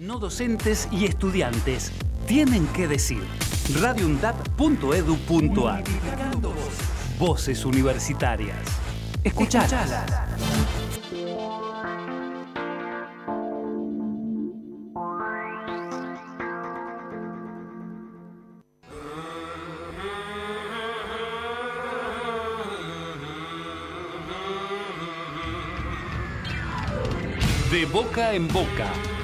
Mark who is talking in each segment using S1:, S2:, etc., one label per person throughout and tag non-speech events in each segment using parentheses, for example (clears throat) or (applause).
S1: No docentes y estudiantes tienen que decir. radioundap.edu.ar Voces universitarias. Escuchalas. De boca en boca,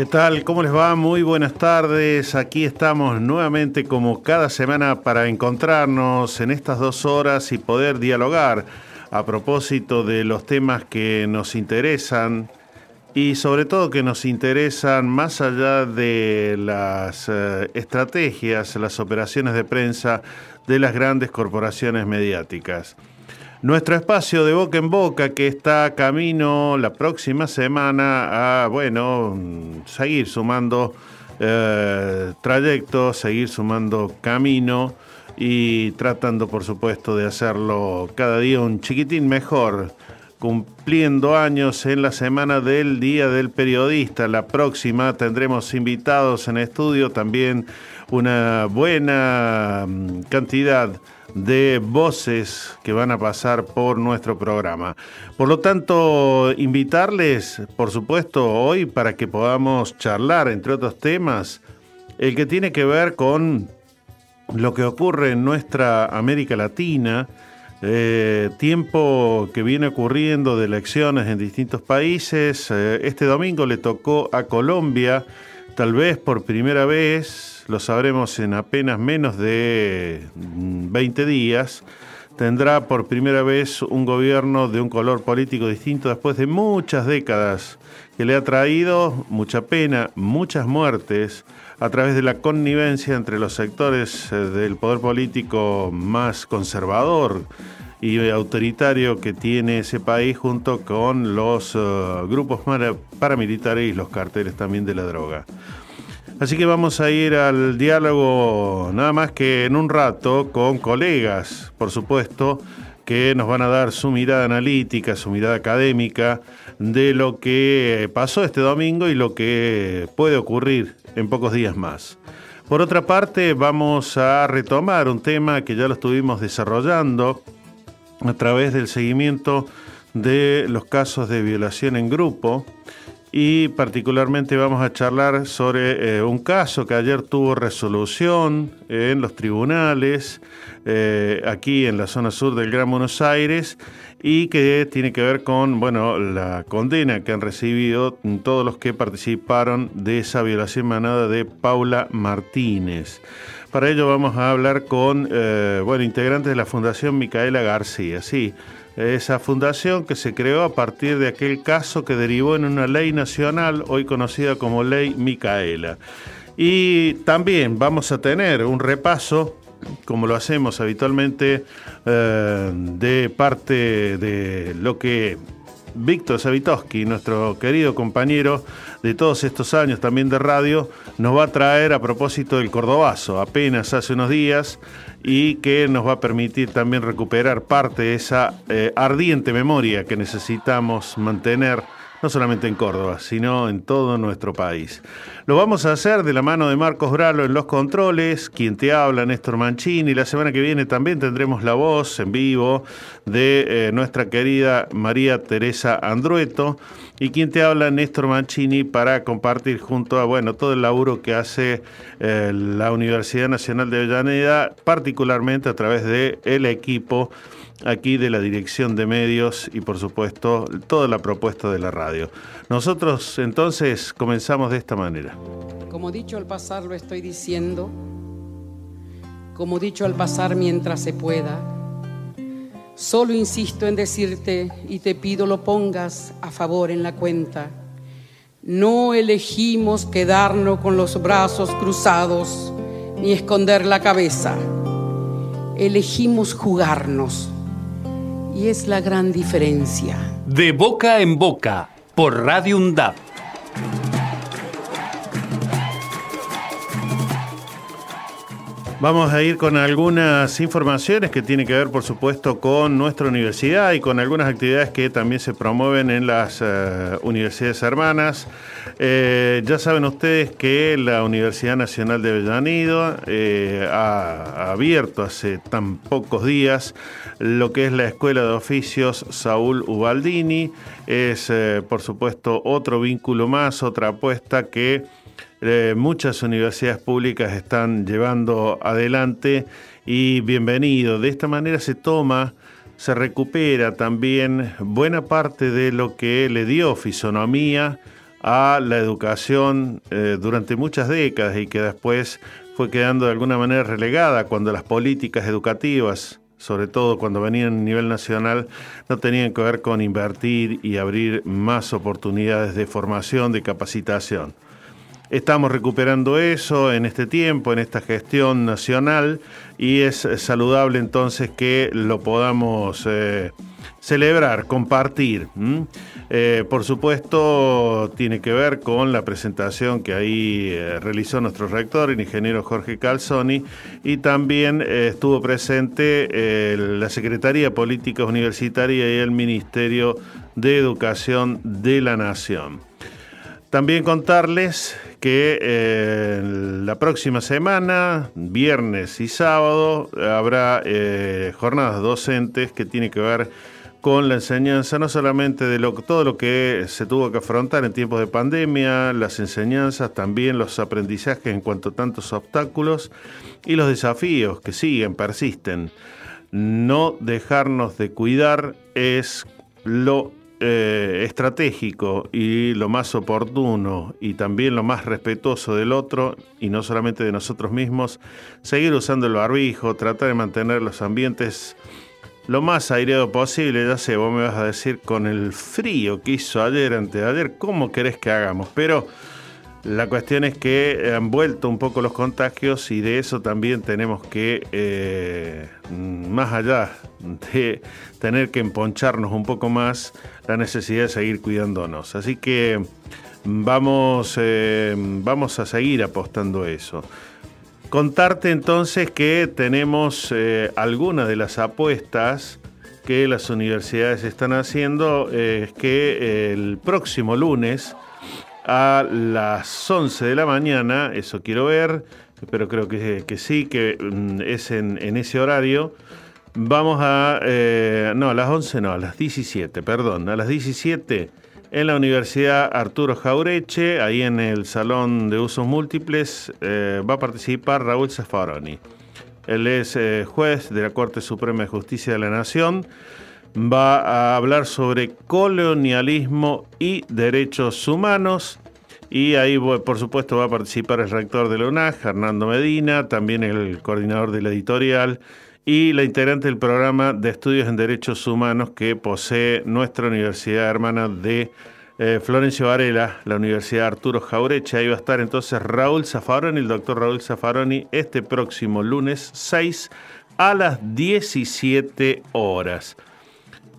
S2: ¿Qué tal? ¿Cómo les va? Muy buenas tardes. Aquí estamos nuevamente como cada semana para encontrarnos en estas dos horas y poder dialogar a propósito de los temas que nos interesan y sobre todo que nos interesan más allá de las eh, estrategias, las operaciones de prensa de las grandes corporaciones mediáticas. Nuestro espacio de boca en boca que está camino la próxima semana a, bueno, seguir sumando eh, trayectos, seguir sumando camino y tratando, por supuesto, de hacerlo cada día un chiquitín mejor, cumpliendo años en la semana del Día del Periodista. La próxima tendremos invitados en estudio también una buena mm, cantidad de voces que van a pasar por nuestro programa. Por lo tanto, invitarles, por supuesto, hoy para que podamos charlar, entre otros temas, el que tiene que ver con lo que ocurre en nuestra América Latina, eh, tiempo que viene ocurriendo de elecciones en distintos países. Eh, este domingo le tocó a Colombia, tal vez por primera vez, lo sabremos en apenas menos de 20 días, tendrá por primera vez un gobierno de un color político distinto después de muchas décadas que le ha traído mucha pena, muchas muertes a través de la connivencia entre los sectores eh, del poder político más conservador y autoritario que tiene ese país junto con los uh, grupos paramilitares y los carteles también de la droga. Así que vamos a ir al diálogo nada más que en un rato con colegas, por supuesto, que nos van a dar su mirada analítica, su mirada académica de lo que pasó este domingo y lo que puede ocurrir en pocos días más. Por otra parte, vamos a retomar un tema que ya lo estuvimos desarrollando a través del seguimiento de los casos de violación en grupo y particularmente vamos a charlar sobre eh, un caso que ayer tuvo resolución en los tribunales eh, aquí en la zona sur del Gran Buenos Aires y que tiene que ver con bueno la condena que han recibido todos los que participaron de esa violación manada de Paula Martínez. Para ello vamos a hablar con eh, bueno integrantes de la Fundación Micaela García. Sí, esa fundación que se creó a partir de aquel caso que derivó en una ley nacional, hoy conocida como Ley Micaela. Y también vamos a tener un repaso, como lo hacemos habitualmente, eh, de parte de lo que Víctor Savitoski, nuestro querido compañero de todos estos años también de radio, nos va a traer a propósito del Cordobazo, apenas hace unos días, y que nos va a permitir también recuperar parte de esa eh, ardiente memoria que necesitamos mantener no solamente en Córdoba, sino en todo nuestro país. Lo vamos a hacer de la mano de Marcos Bralo en los controles, quien te habla, Néstor Mancini. La semana que viene también tendremos la voz en vivo de eh, nuestra querida María Teresa Andrueto y quien te habla, Néstor Mancini, para compartir junto a bueno, todo el laburo que hace eh, la Universidad Nacional de Avellaneda, particularmente a través del el equipo aquí de la dirección de medios y por supuesto toda la propuesta de la radio. Nosotros entonces comenzamos de esta manera.
S3: Como dicho al pasar lo estoy diciendo, como dicho al pasar mientras se pueda, solo insisto en decirte y te pido lo pongas a favor en la cuenta. No elegimos quedarnos con los brazos cruzados ni esconder la cabeza. Elegimos jugarnos. Y es la gran diferencia.
S1: De boca en boca, por Radio UNDAP.
S2: Vamos a ir con algunas informaciones que tienen que ver, por supuesto, con nuestra universidad y con algunas actividades que también se promueven en las eh, universidades hermanas. Eh, ya saben ustedes que la Universidad Nacional de Avellaneda eh, ha abierto hace tan pocos días lo que es la Escuela de Oficios Saúl Ubaldini. Es, por supuesto, otro vínculo más, otra apuesta que eh, muchas universidades públicas están llevando adelante y bienvenido. De esta manera se toma, se recupera también buena parte de lo que le dio fisonomía a la educación eh, durante muchas décadas y que después fue quedando de alguna manera relegada cuando las políticas educativas, sobre todo cuando venían a nivel nacional, no tenían que ver con invertir y abrir más oportunidades de formación, de capacitación. Estamos recuperando eso en este tiempo, en esta gestión nacional, y es saludable entonces que lo podamos eh, celebrar, compartir. Eh, por supuesto, tiene que ver con la presentación que ahí eh, realizó nuestro rector, el ingeniero Jorge Calzoni, y también estuvo presente la Secretaría de Políticas Universitarias y el Ministerio de Educación de la Nación. También contarles que eh, la próxima semana, viernes y sábado, habrá eh, jornadas docentes que tienen que ver con la enseñanza, no solamente de lo, todo lo que se tuvo que afrontar en tiempos de pandemia, las enseñanzas, también los aprendizajes en cuanto a tantos obstáculos y los desafíos que siguen, persisten. No dejarnos de cuidar es lo eh, estratégico y lo más oportuno y también lo más respetuoso del otro y no solamente de nosotros mismos, seguir usando el barbijo, tratar de mantener los ambientes lo más aireado posible, ya sé, vos me vas a decir con el frío que hizo ayer, anteayer, ¿cómo querés que hagamos? Pero la cuestión es que han vuelto un poco los contagios y de eso también tenemos que, eh, más allá de tener que emponcharnos un poco más, la necesidad de seguir cuidándonos. Así que vamos, eh, vamos a seguir apostando eso. Contarte entonces que tenemos eh, algunas de las apuestas que las universidades están haciendo, es que el próximo lunes, a las 11 de la mañana, eso quiero ver, pero creo que, sí, que mm, es en, ese horario. Vamos a, eh, no, a las 11 no, a las 17, perdón, a las 17 en la Universidad Arturo Jaureche, ahí en el Salón de Usos Múltiples, eh, va a participar Raúl Zaffaroni. Él es eh, juez de la Corte Suprema de Justicia de la Nación va a hablar sobre colonialismo y derechos humanos. Y ahí, por supuesto, va a participar el rector de la UNAG, Hernando Medina, también el coordinador de la editorial y la integrante del programa de estudios en derechos humanos que posee nuestra universidad hermana de eh, Florencio Varela, la Universidad Arturo Jaureche. Ahí va a estar entonces Raúl Zafaroni, el doctor Raúl Zafaroni, este próximo lunes 6 a las 17 horas.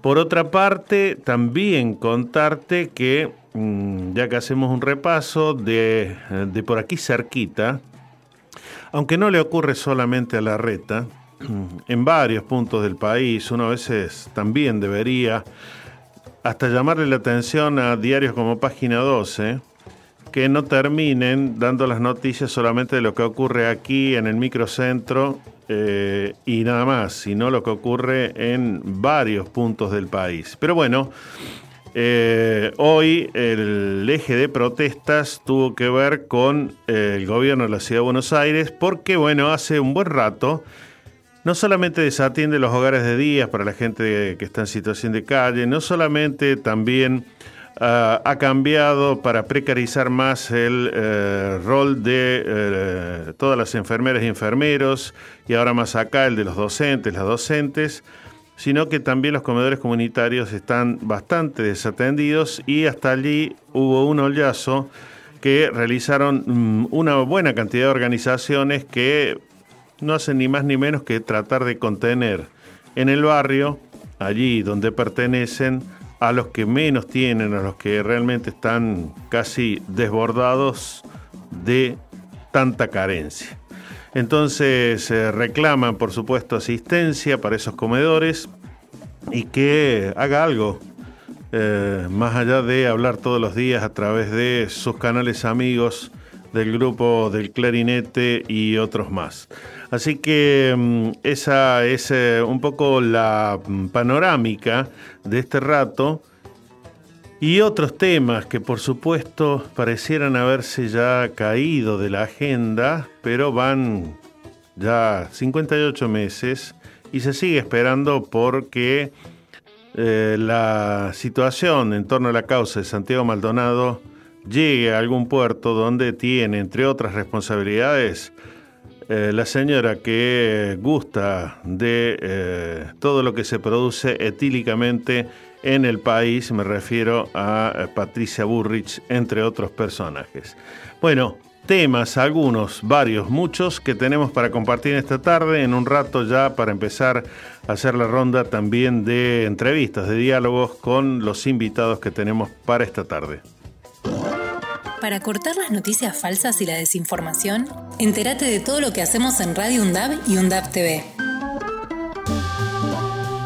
S2: Por otra parte, también contarte que, ya que hacemos un repaso de, de por aquí cerquita, aunque no le ocurre solamente a la reta, en varios puntos del país uno a veces también debería hasta llamarle la atención a diarios como Página 12, que no terminen dando las noticias solamente de lo que ocurre aquí en el microcentro eh, y nada más, sino lo que ocurre en varios puntos del país. Pero bueno, eh, hoy el eje de protestas tuvo que ver con eh, el gobierno de la Ciudad de Buenos Aires porque, bueno, hace un buen rato no solamente desatiende los hogares de días para la gente que está en situación de calle, no solamente también Ah, ha cambiado para precarizar más el eh, rol de todas las enfermeras y enfermeros y ahora más acá el de los docentes, las docentes, sino que también los comedores comunitarios están bastante desatendidos y hasta allí hubo un hollazo que realizaron mm, una buena cantidad de organizaciones que no hacen ni más ni menos que tratar de contener en el barrio, allí donde pertenecen, a los que menos tienen, a los que realmente están casi desbordados de tanta carencia. Entonces eh, reclaman, por supuesto, asistencia para esos comedores y que haga algo, eh, más allá de hablar todos los días a través de sus canales amigos del grupo del clarinete y otros más. Así que mm, esa es eh, un poco la mm, panorámica de este rato y otros temas que por supuesto parecieran haberse ya caído de la agenda, pero van ya 58 meses y se sigue esperando porque eh, la situación en torno a la causa de Santiago Maldonado llegue a algún puerto donde tiene, entre otras responsabilidades, eh, la señora que gusta de eh, todo lo que se produce etílicamente en el país, me refiero a eh, Patricia Burrich, entre otros personajes. Bueno, temas, algunos, varios, muchos que tenemos para compartir esta tarde, en un rato ya para empezar a hacer la ronda también de entrevistas, de diálogos con los invitados que tenemos para esta tarde.
S4: Para cortar las noticias falsas y la desinformación, entérate de todo lo que hacemos en Radio UNDAB y UNDAB TV.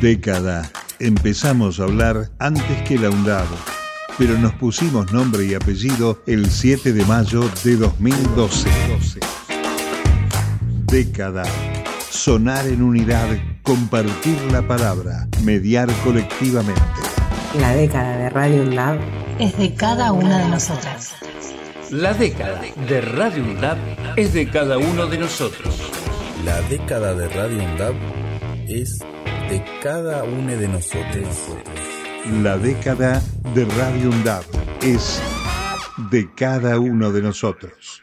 S5: Década. Empezamos a hablar antes que la UNDAB, pero nos pusimos nombre y apellido el 7 de mayo de 2012. Década. Sonar en unidad, compartir la palabra, mediar colectivamente.
S6: La década de Radio UNDAB
S4: Es de cada una de nosotras.
S1: La década de Radio UNDAB es de cada uno de nosotros.
S7: La década de Radio UNDAB es de cada uno de nosotros.
S5: La década de Radio UNDAB es de cada uno de nosotros.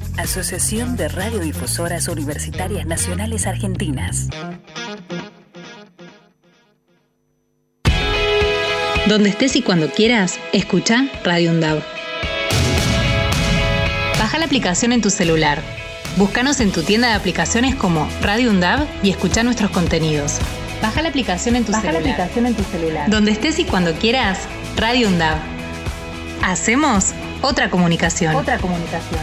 S8: Asociación de Radiodifusoras Universitarias Nacionales Argentinas.
S4: Donde estés y cuando quieras, escucha Radio UNDAB. Baja la aplicación en tu celular. Búscanos en tu tienda de aplicaciones como Radio UNDAB y escucha nuestros contenidos. Baja la aplicación en tu
S9: Baja la
S4: celular.
S9: aplicación en tu celular.
S4: Donde estés y cuando quieras, Radio UNDAB. Hacemos otra comunicación.
S9: Otra comunicación.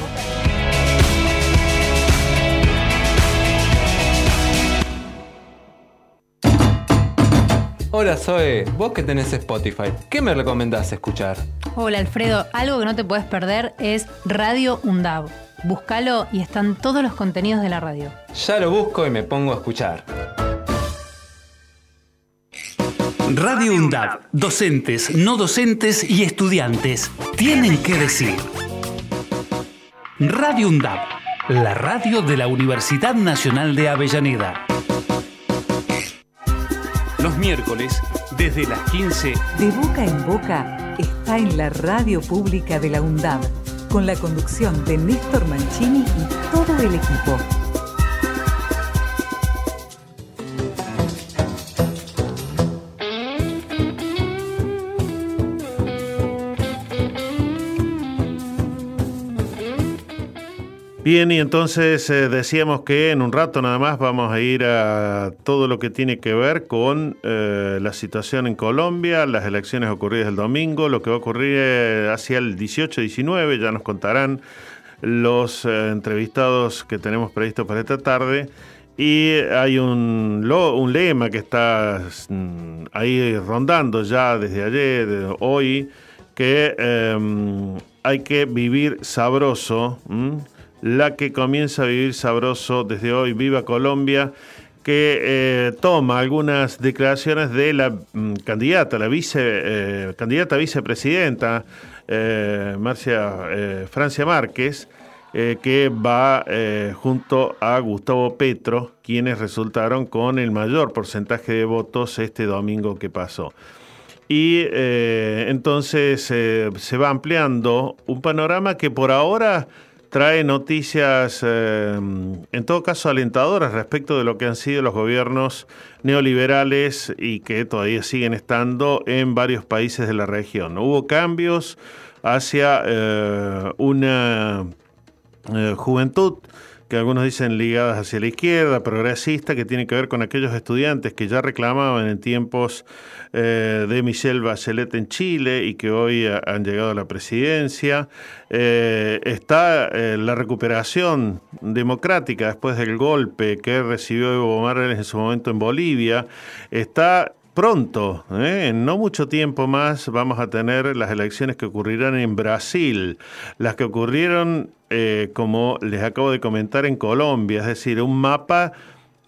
S10: Hola Zoe, vos que tenés Spotify, ¿qué me recomendás escuchar?
S11: Hola Alfredo, algo que no te puedes perder es Radio UNDAB. Búscalo y están todos los contenidos de la radio.
S10: Ya lo busco y me pongo a escuchar.
S1: Radio UNDAB, docentes, no docentes y estudiantes tienen que decir. Radio UNDAB, la radio de la Universidad Nacional de Avellaneda. Los miércoles, desde las 15,
S8: De boca en boca está en la radio pública de la UNDAB, con la conducción de Néstor Mancini y todo el equipo.
S2: Bien, y entonces eh, decíamos que en un rato nada más vamos a ir a todo lo que tiene que ver con eh, la situación en Colombia, las elecciones ocurridas el domingo, lo que va a ocurrir eh, hacia el 18-19, ya nos contarán los eh, entrevistados que tenemos previsto para esta tarde. Y hay un, lo- un lema que está mm, ahí rondando ya desde ayer, de hoy, que em, hay que vivir sabroso. La que comienza a vivir sabroso desde hoy, Viva Colombia, que eh, toma algunas declaraciones de la mm, candidata, la eh, candidata vicepresidenta, eh, Marcia, Francia Márquez, que va junto a Gustavo Petro, quienes resultaron con el mayor porcentaje de votos este domingo que pasó. Y entonces se va ampliando un panorama que por ahora trae noticias, eh, en todo caso, alentadoras respecto de lo que han sido los gobiernos neoliberales y que todavía siguen estando en varios países de la región. Hubo cambios hacia eh, una eh, juventud que algunos dicen ligadas hacia la izquierda, progresista, que tiene que ver con aquellos estudiantes que ya reclamaban en tiempos eh, de Michelle Bachelet en Chile y que hoy ha- han llegado a la presidencia. Eh, está eh, la recuperación democrática después del golpe que recibió Evo Morales en su momento en Bolivia. Está pronto, ¿eh? en no mucho tiempo más, vamos a tener las elecciones que ocurrirán en Brasil, las que ocurrieron, eh, como les acabo de comentar, en Colombia, es decir, un mapa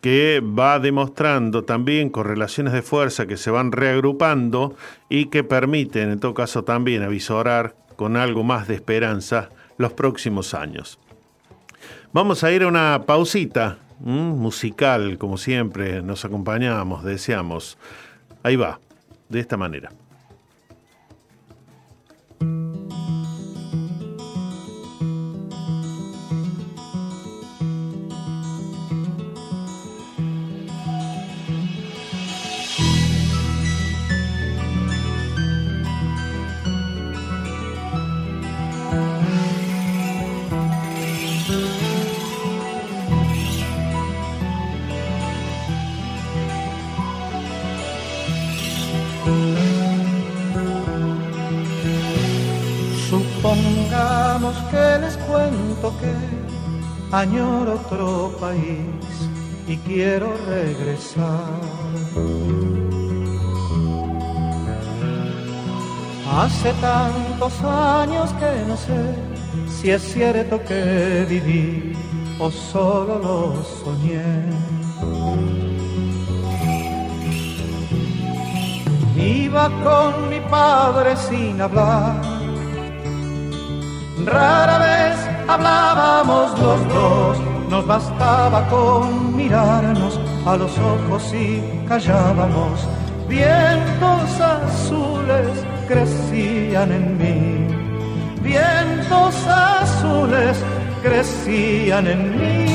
S2: que va demostrando también correlaciones de fuerza que se van reagrupando y que permiten, en todo caso, también avisorar con algo más de esperanza los próximos años. Vamos a ir a una pausita musical, como siempre, nos acompañamos, deseamos. Ahí va, de esta manera.
S12: Supongamos que les cuento que añoro otro país y quiero regresar. Hace tantos años que no sé si es cierto que viví o solo lo soñé. Iba con mi padre sin hablar Rara vez hablábamos los dos, nos bastaba con mirarnos a los ojos y callábamos. Vientos azules crecían en mí, vientos azules crecían en mí.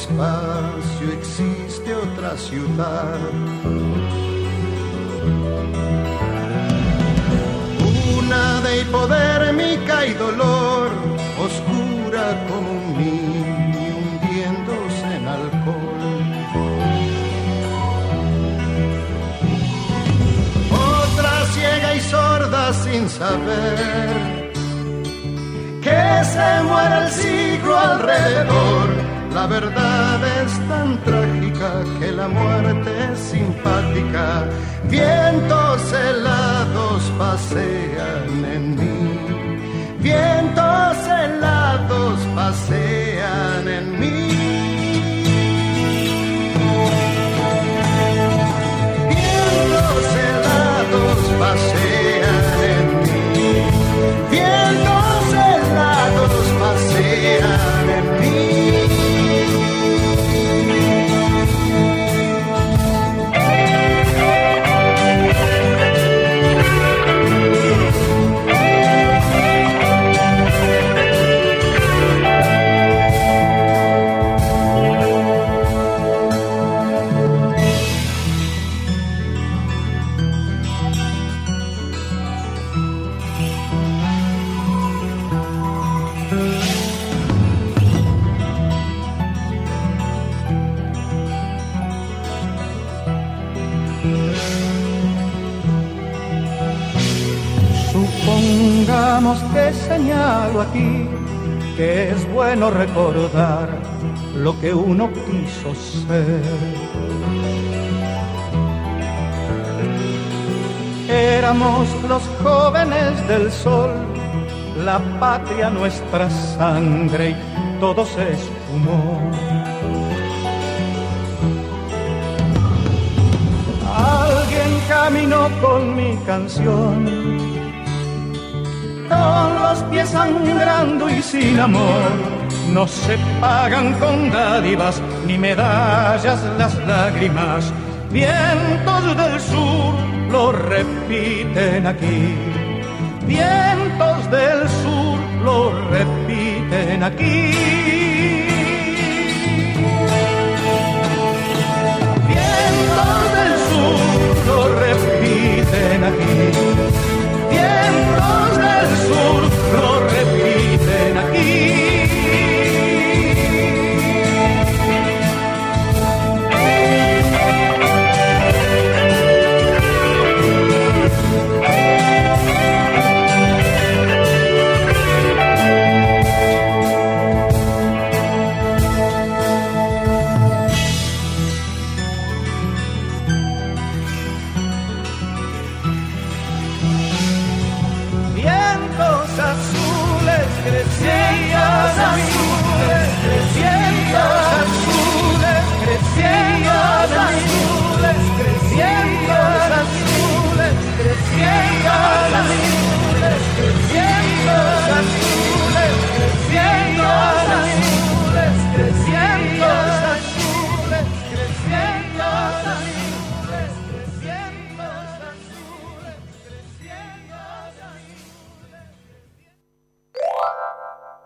S12: Espacio existe otra ciudad. Una de hipodérmica y dolor, oscura como un niño hundiéndose en alcohol. Otra ciega y sorda sin saber que se muere el siglo alrededor La verdad es tan trágica que la muerte es simpática. Vientos helados pasean en mí. Vientos helados pasean en mí. Aquí que es bueno recordar lo que uno quiso ser. Éramos los jóvenes del sol, la patria nuestra sangre y todo se esfumó. Alguien caminó con mi canción con los pies sangrando y sin amor. No se pagan con dádivas ni medallas las lágrimas. Vientos del sur lo repiten aquí. Vientos del sur lo repiten aquí. Vientos del sur lo repiten aquí. Vientos del sur lo repiten aquí.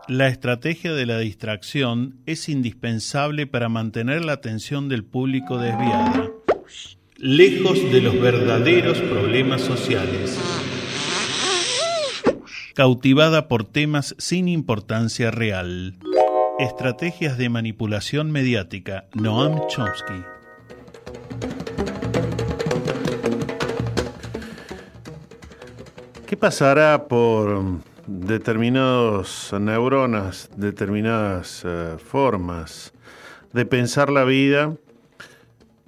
S2: La estrategia de la distracción es indispensable para mantener la atención del público desviada, lejos de los verdaderos problemas sociales, cautivada por temas sin importancia real. Estrategias de manipulación mediática, Noam Chomsky. ¿Qué pasará por determinadas neuronas, determinadas eh, formas de pensar la vida,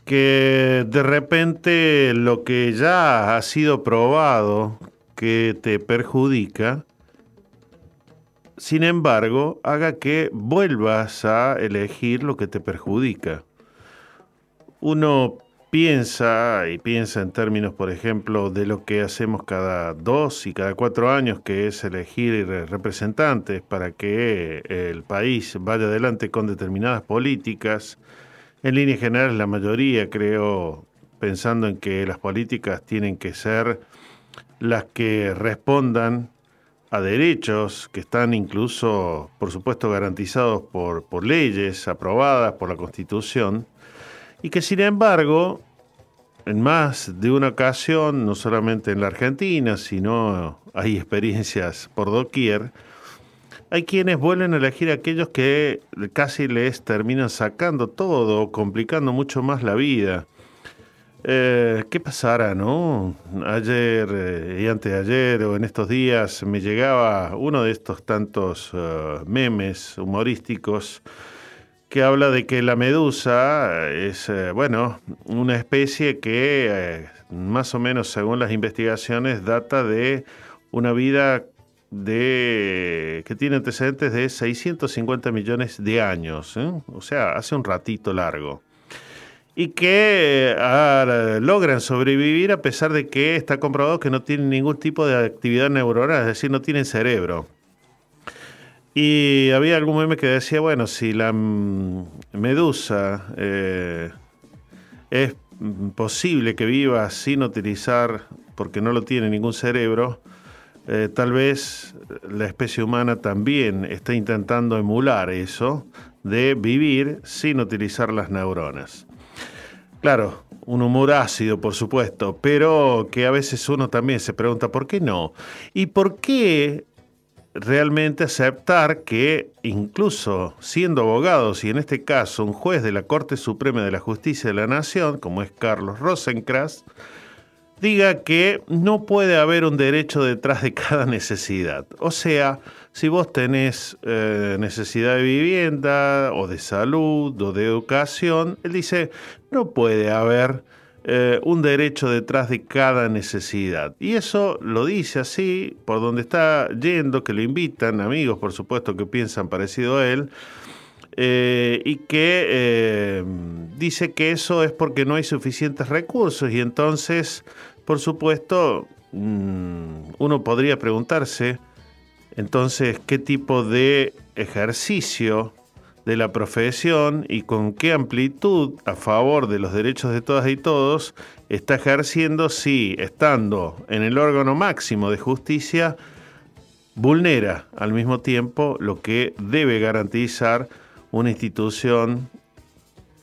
S2: que de repente lo que ya ha sido probado que te perjudica, sin embargo, haga que vuelvas a elegir lo que te perjudica. Uno piensa y piensa en términos, por ejemplo, de lo que hacemos cada dos y cada cuatro años, que es elegir representantes para que el país vaya adelante con determinadas políticas. En líneas generales, la mayoría, creo, pensando en que las políticas tienen que ser las que respondan a derechos que están incluso, por supuesto, garantizados por, por leyes aprobadas por la Constitución y que sin embargo, en más de una ocasión, no solamente en la Argentina, sino hay experiencias por doquier, hay quienes vuelven a elegir a aquellos que casi les terminan sacando todo, complicando mucho más la vida. Eh, ¿Qué pasará, no? Ayer eh, y anteayer o en estos días me llegaba uno de estos tantos uh, memes humorísticos que habla de que la medusa es, eh, bueno, una especie que eh, más o menos según las investigaciones data de una vida de que tiene antecedentes de 650 millones de años, ¿eh? o sea, hace un ratito largo. Y que logran sobrevivir a pesar de que está comprobado que no tienen ningún tipo de actividad neuronal, es decir, no tienen cerebro. Y había algún meme que decía, bueno, si la medusa eh, es posible que viva sin utilizar, porque no lo tiene ningún cerebro, eh, tal vez la especie humana también está intentando emular eso de vivir sin utilizar las neuronas. Claro, un humor ácido, por supuesto, pero que a veces uno también se pregunta, ¿por qué no? ¿Y por qué realmente aceptar que incluso siendo abogados y en este caso un juez de la Corte Suprema de la Justicia de la Nación, como es Carlos Rosencrantz, diga que no puede haber un derecho detrás de cada necesidad. O sea, si vos tenés eh, necesidad de vivienda o de salud o de educación, él dice, no puede haber eh, un derecho detrás de cada necesidad. Y eso lo dice así, por donde está yendo, que lo invitan, amigos por supuesto que piensan parecido a él, eh, y que eh, dice que eso es porque no hay suficientes recursos y entonces, por supuesto, mm, uno podría preguntarse, entonces, ¿qué tipo de ejercicio de la profesión y con qué amplitud a favor de los derechos de todas y todos está ejerciendo si, estando en el órgano máximo de justicia, vulnera al mismo tiempo lo que debe garantizar una institución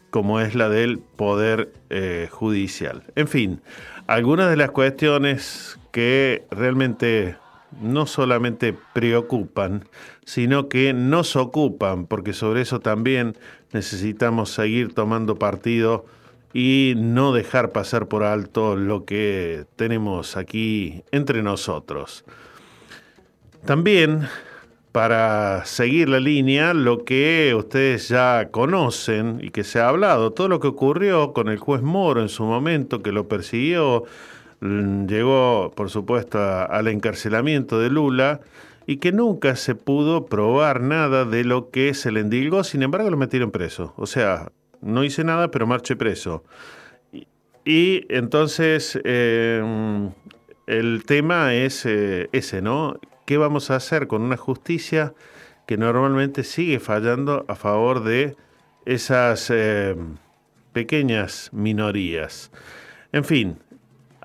S2: como es la del Poder eh, Judicial. En fin, algunas de las cuestiones que realmente no solamente preocupan, sino que nos ocupan, porque sobre eso también necesitamos seguir tomando partido y no dejar pasar por alto lo que tenemos aquí entre nosotros. También, para seguir la línea, lo que ustedes ya conocen y que se ha hablado, todo lo que ocurrió con el juez Moro en su momento, que lo persiguió, llegó, por supuesto, al encarcelamiento de Lula, y que nunca se pudo probar nada de lo que se le endilgó, sin embargo lo metieron preso. O sea, no hice nada, pero marché preso. Y, entonces em, el tema es eh, ese, ¿no? ¿Qué vamos a hacer con una justicia que normalmente sigue fallando a favor de esas em, pequeñas minorías? En fin,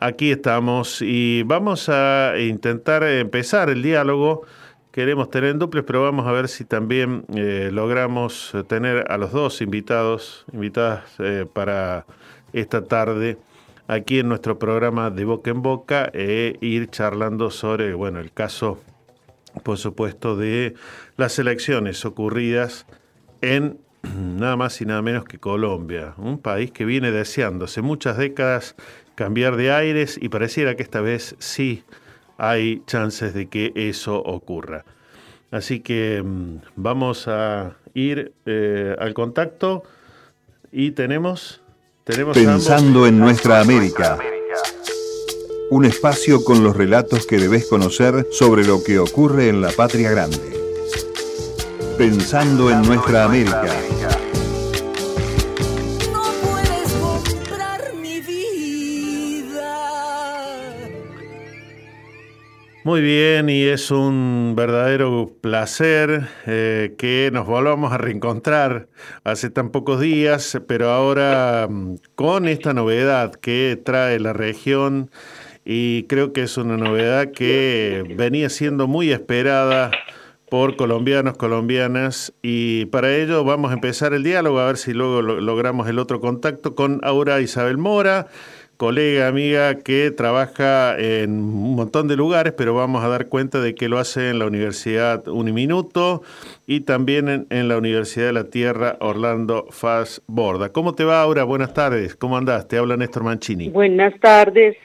S2: aquí estamos y vamos a intentar empezar el diálogo. Queremos tener en duples, pero vamos a ver si también eh, logramos tener a los dos invitados, invitadas eh, para esta tarde aquí en nuestro programa de Boca en Boca e ir charlando sobre, bueno, el caso, por supuesto, de las elecciones ocurridas en (clears throat) nada más y nada menos que Colombia, un país que viene deseando hace muchas décadas cambiar de aires y pareciera que esta vez sí hay chances de que eso ocurra. Así que mm, vamos a ir eh, al contacto y tenemos... tenemos
S5: Pensando en nuestra América. Un espacio con los relatos que debes conocer sobre lo que ocurre en la patria grande. Pensando en nuestra América.
S2: Muy bien, y es un verdadero placer eh, que nos volvamos a reencontrar hace tan pocos días, pero ahora mm, con esta novedad que trae la región y creo que es una novedad que venía siendo muy esperada por colombianos, colombianas, y para ello vamos a empezar el diálogo, a ver si luego logramos el otro contacto con Aura Isabel Mora colega, amiga que trabaja en un montón de lugares, pero vamos a dar cuenta de que lo hace en la Universidad Uniminuto y también en, la Universidad de la Tierra Orlando Faz Borda. ¿Cómo te va, Aura? Buenas tardes. ¿Cómo andás? Te habla Néstor Mancini.
S13: Buenas tardes.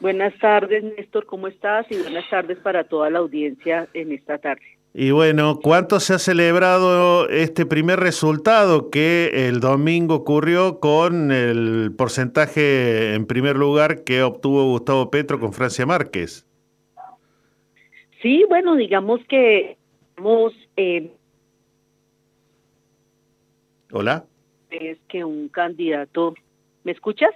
S13: Buenas tardes, Néstor. ¿Cómo estás? Y buenas tardes para toda la audiencia en esta tarde.
S2: Y bueno, ¿cuánto se ha celebrado este primer resultado que el domingo ocurrió con el porcentaje en primer lugar que obtuvo Gustavo Petro con Francia Márquez?
S13: Sí, bueno, digamos que hemos... Eh,
S2: Hola.
S13: Es que un candidato... ¿Me escuchas?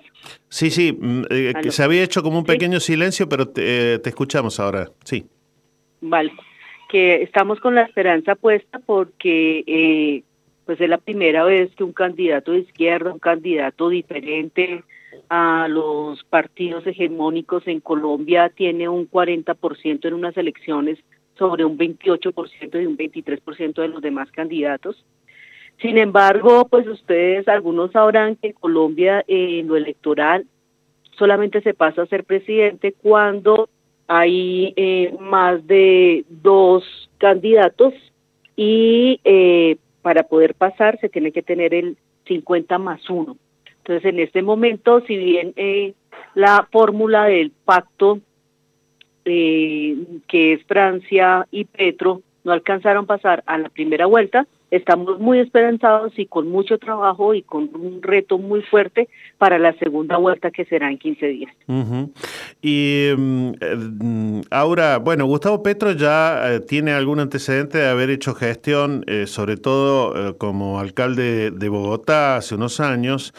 S2: Sí, sí, mm, eh, se había hecho como un pequeño silencio, pero te, eh, te escuchamos ahora, sí.
S13: Vale que estamos con la esperanza puesta porque eh, pues es la primera vez que un candidato de izquierda, un candidato diferente a los partidos hegemónicos en Colombia tiene un 40% en unas elecciones sobre un 28% y un 23% de los demás candidatos. Sin embargo, pues ustedes, algunos sabrán que en Colombia eh, en lo electoral solamente se pasa a ser presidente cuando hay eh, más de dos candidatos y eh, para poder pasar se tiene que tener el 50 más uno. Entonces, en este momento, si bien eh, la fórmula del pacto, que es Francia y Petro, no alcanzaron a pasar a la primera vuelta, estamos muy esperanzados y con mucho trabajo y con un reto muy fuerte para la segunda vuelta que será en 15 días.
S2: Y mm, eh, ahora, bueno, Gustavo Petro ya eh, tiene algún antecedente de haber hecho gestión, eh, sobre todo como alcalde de Bogotá hace unos años,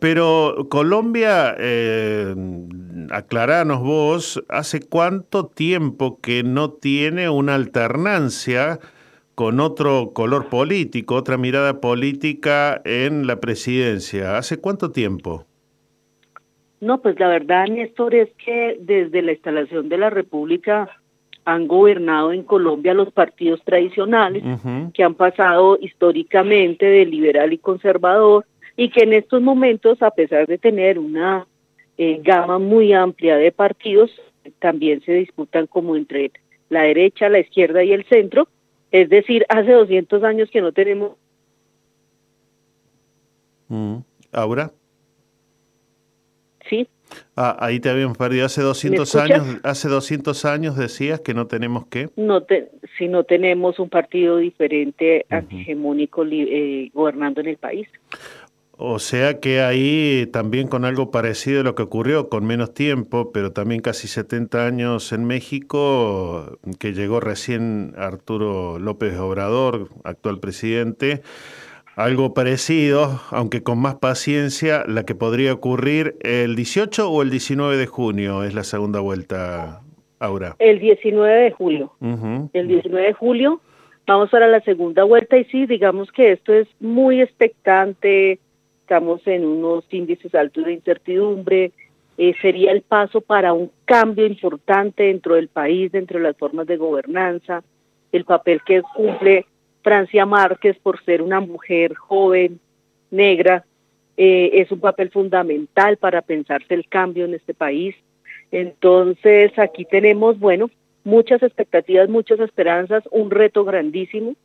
S2: pero Colombia, aclaranos vos, ¿hace cuánto tiempo que no tiene una alternancia? Con otro color político, otra mirada política en la presidencia. ¿Hace cuánto tiempo?
S13: No, pues la verdad, Néstor, es que desde la instalación de la República han gobernado en Colombia los partidos tradicionales que han pasado históricamente de liberal y conservador y que en estos momentos, a pesar de tener una eh, gama muy amplia de partidos, también se disputan como entre la derecha, la izquierda y el centro, es decir, hace 200 años que no tenemos...
S2: Mm. ¿Ahora?
S13: Sí.
S2: Ah, ahí te habían perdido hace 200 años. Hace 200 años decías que no tenemos qué.
S13: No si no tenemos un partido diferente, antihegemónico, eh, gobernando en el país.
S2: O sea que ahí también con algo parecido a lo que ocurrió, con menos tiempo, pero también casi 70 años en México, que llegó recién Arturo López Obrador, actual presidente, algo parecido, aunque con más paciencia, la que podría ocurrir el 18 o el 19 de junio es la segunda vuelta, Aura.
S13: El 19 de julio. El 19 de julio vamos para la segunda vuelta y sí, digamos que esto es muy expectante estamos en unos índices altos de incertidumbre, eh, sería el paso para un cambio importante dentro del país, dentro de las formas de gobernanza, el papel que cumple Francia Márquez por ser una mujer joven, negra, eh, es un papel fundamental para pensarse el cambio en este país. Entonces, aquí tenemos, bueno, muchas expectativas, muchas esperanzas, un reto grandísimo,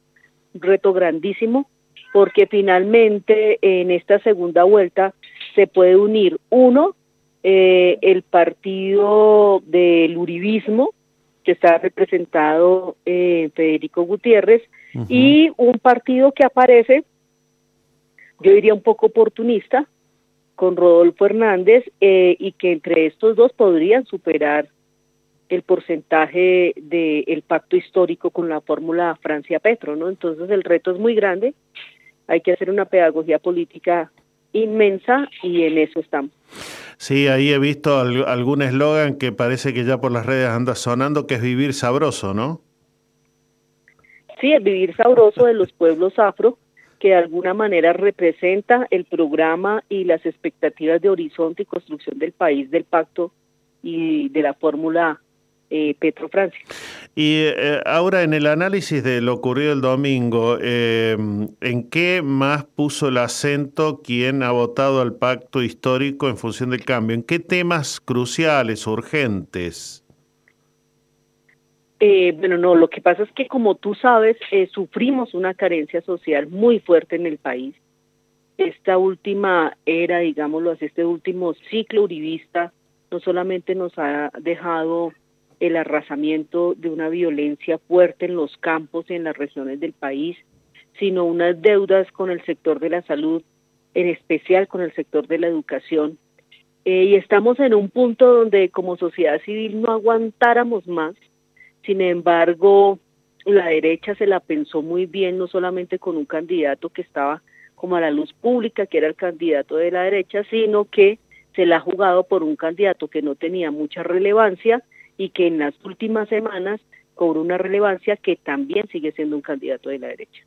S13: un reto grandísimo porque finalmente en esta segunda vuelta se puede unir uno, eh, el partido del Uribismo, que está representado en eh, Federico Gutiérrez, y un partido que aparece, yo diría un poco oportunista, con Rodolfo Hernández, eh, y que entre estos dos podrían superar el porcentaje del pacto histórico con la fórmula Francia-Petro, ¿no? Entonces el reto es muy grande, hay que hacer una pedagogía política inmensa y en eso estamos.
S2: Sí, ahí he visto algún eslogan que parece que ya por las redes anda sonando, que es vivir sabroso, ¿no?
S13: Sí, el vivir sabroso de los pueblos afro, que de alguna manera representa el programa y las expectativas de horizonte y construcción del país, del pacto y de la fórmula eh, Petro Francia.
S2: Y eh, ahora en el análisis de lo ocurrido el domingo, eh, ¿en qué más puso el acento quien ha votado al pacto histórico en función del cambio? ¿En qué temas cruciales, urgentes?
S13: bueno, no, lo que pasa es que como tú sabes, sufrimos una carencia social muy fuerte en el país. Esta última era, digámoslo así, este último ciclo uribista, no solamente nos ha dejado el arrasamiento de una violencia fuerte en los campos y en las regiones del país, sino unas deudas con el sector de la salud, en especial con el sector de la educación. Eh, y estamos en un punto donde como sociedad civil no aguantáramos más. Sin embargo, la derecha se la pensó muy bien, no solamente con un candidato que estaba como a la luz pública, que era el candidato de la derecha, sino que se la ha jugado por un candidato que no tenía mucha relevancia y que en las últimas semanas cobró una relevancia que también sigue siendo un candidato de la derecha.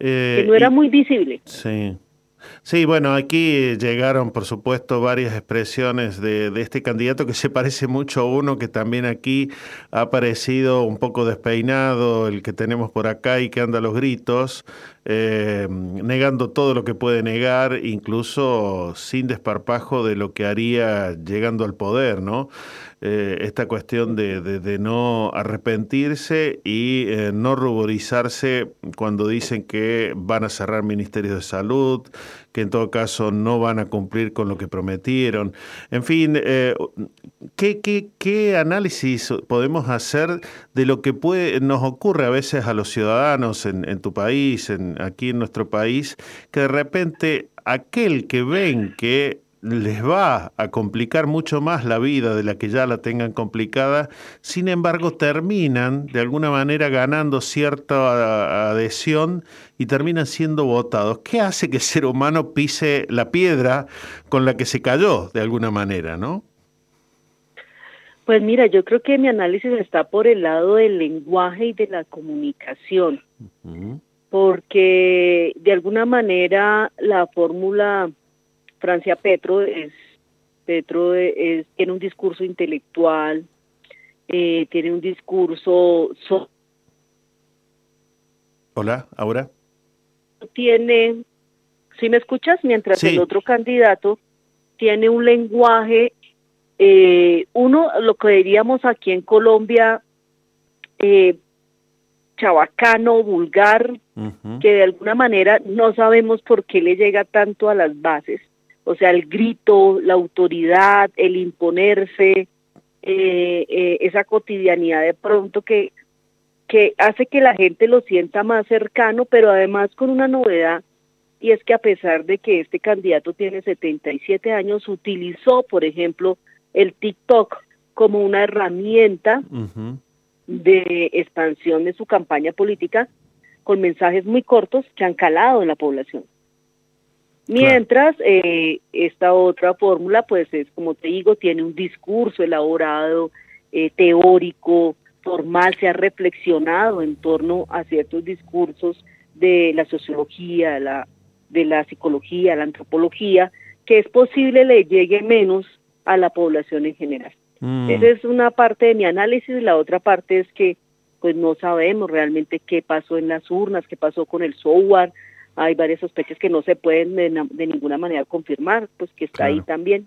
S2: Eh,
S13: que no era muy visible.
S2: Sí. Sí, bueno, aquí llegaron, por supuesto, varias expresiones de, de, este candidato que se parece mucho a uno que también aquí ha aparecido un poco despeinado, el que tenemos por acá y que anda a los gritos, eh, negando todo lo que puede negar, incluso sin desparpajo de lo que haría llegando al poder, ¿no? Eh, esta cuestión de, no arrepentirse y eh, no ruborizarse cuando dicen que van a cerrar ministerios de salud, que en todo caso no van a cumplir con lo que prometieron. En fin, eh, ¿qué, qué, qué análisis podemos hacer de lo que puede, nos ocurre a veces a los ciudadanos en, en tu país, en, aquí en nuestro país, que de repente aquel que ven que les va a complicar mucho más la vida de la que ya la tengan complicada, sin embargo terminan de alguna manera ganando cierta adhesión y terminan siendo votados. ¿Qué hace que el ser humano pise la piedra con la que se cayó de alguna manera, no?
S13: Pues mira, yo creo que mi análisis está por el lado del lenguaje y de la comunicación, uh -huh. porque de alguna manera la fórmula Francia Petro es Petro es, tiene un discurso intelectual, eh, tiene un discurso. So
S2: Hola, ahora.
S13: Tiene, si me escuchas, mientras
S2: sí.
S13: el otro candidato tiene un lenguaje, eh, uno, lo que diríamos aquí en Colombia, eh, chabacano, vulgar, uh -huh. que de alguna manera no sabemos por qué le llega tanto a las bases o sea, el grito, la autoridad, el imponerse, eh, eh, esa cotidianidad de pronto que, que hace que la gente lo sienta más cercano, pero además con una novedad, y es que a pesar de que este candidato tiene 77 años, utilizó, por ejemplo, el TikTok como una herramienta uh -huh. de expansión de su campaña política con mensajes muy cortos que han calado en la población. Mientras eh, esta otra fórmula, pues es como te digo, tiene un discurso elaborado, eh, teórico, formal, se ha reflexionado en torno a ciertos discursos de la sociología, de la, de la psicología, la antropología, que es posible le llegue menos a la población en general. Mm. Esa es una parte de mi análisis, la otra parte es que pues no sabemos realmente qué pasó en las urnas, qué pasó con el software, hay varias sospechas que no se pueden de, de ninguna manera confirmar, pues que está claro. ahí también.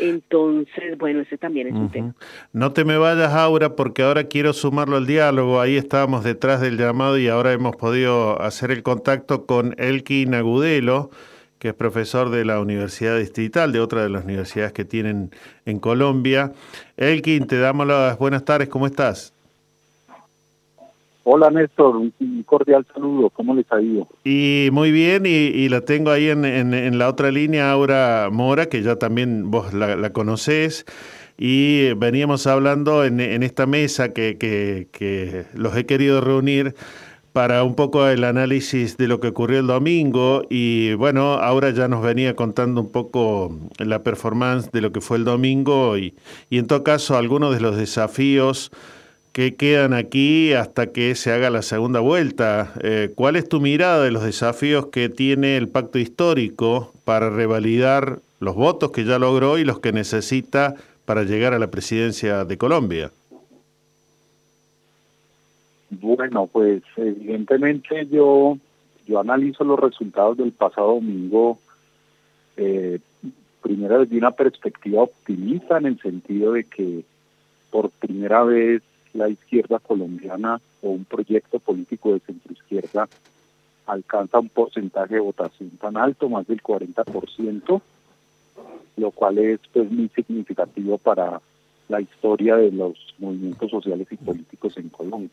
S13: Entonces, bueno, ese también es uh -huh. un tema.
S2: No te me vayas, Aura, porque ahora quiero sumarlo al diálogo. Ahí estábamos detrás del llamado y ahora hemos podido hacer el contacto con Elkin Agudelo, que es profesor de la Universidad Distrital, de otra de las universidades que tienen en Colombia. Elkin, te damos las buenas tardes, ¿cómo estás?
S14: Hola Néstor, un cordial saludo, ¿cómo les ha ido?
S2: Y muy bien, y, la tengo ahí en, la otra línea, Aura Mora, que ya también vos la, la conocés, y veníamos hablando en, esta mesa que, los he querido reunir para un poco el análisis de lo que ocurrió el domingo, y bueno, ahora ya nos venía contando un poco la performance de lo que fue el domingo, y, y en todo caso algunos de los desafíos que quedan aquí hasta que se haga la segunda vuelta. Eh, ¿Cuál es tu mirada de los desafíos que tiene el pacto histórico para revalidar los votos que ya logró y los que necesita para llegar a la presidencia de Colombia?
S14: Bueno, pues evidentemente yo, yo analizo los resultados del pasado domingo eh, primero desde una perspectiva optimista en el sentido de que por primera vez la izquierda colombiana o un proyecto político de centroizquierda alcanza un porcentaje de votación tan alto, más del 40%, lo cual es pues muy significativo para la historia de los movimientos sociales y políticos en Colombia.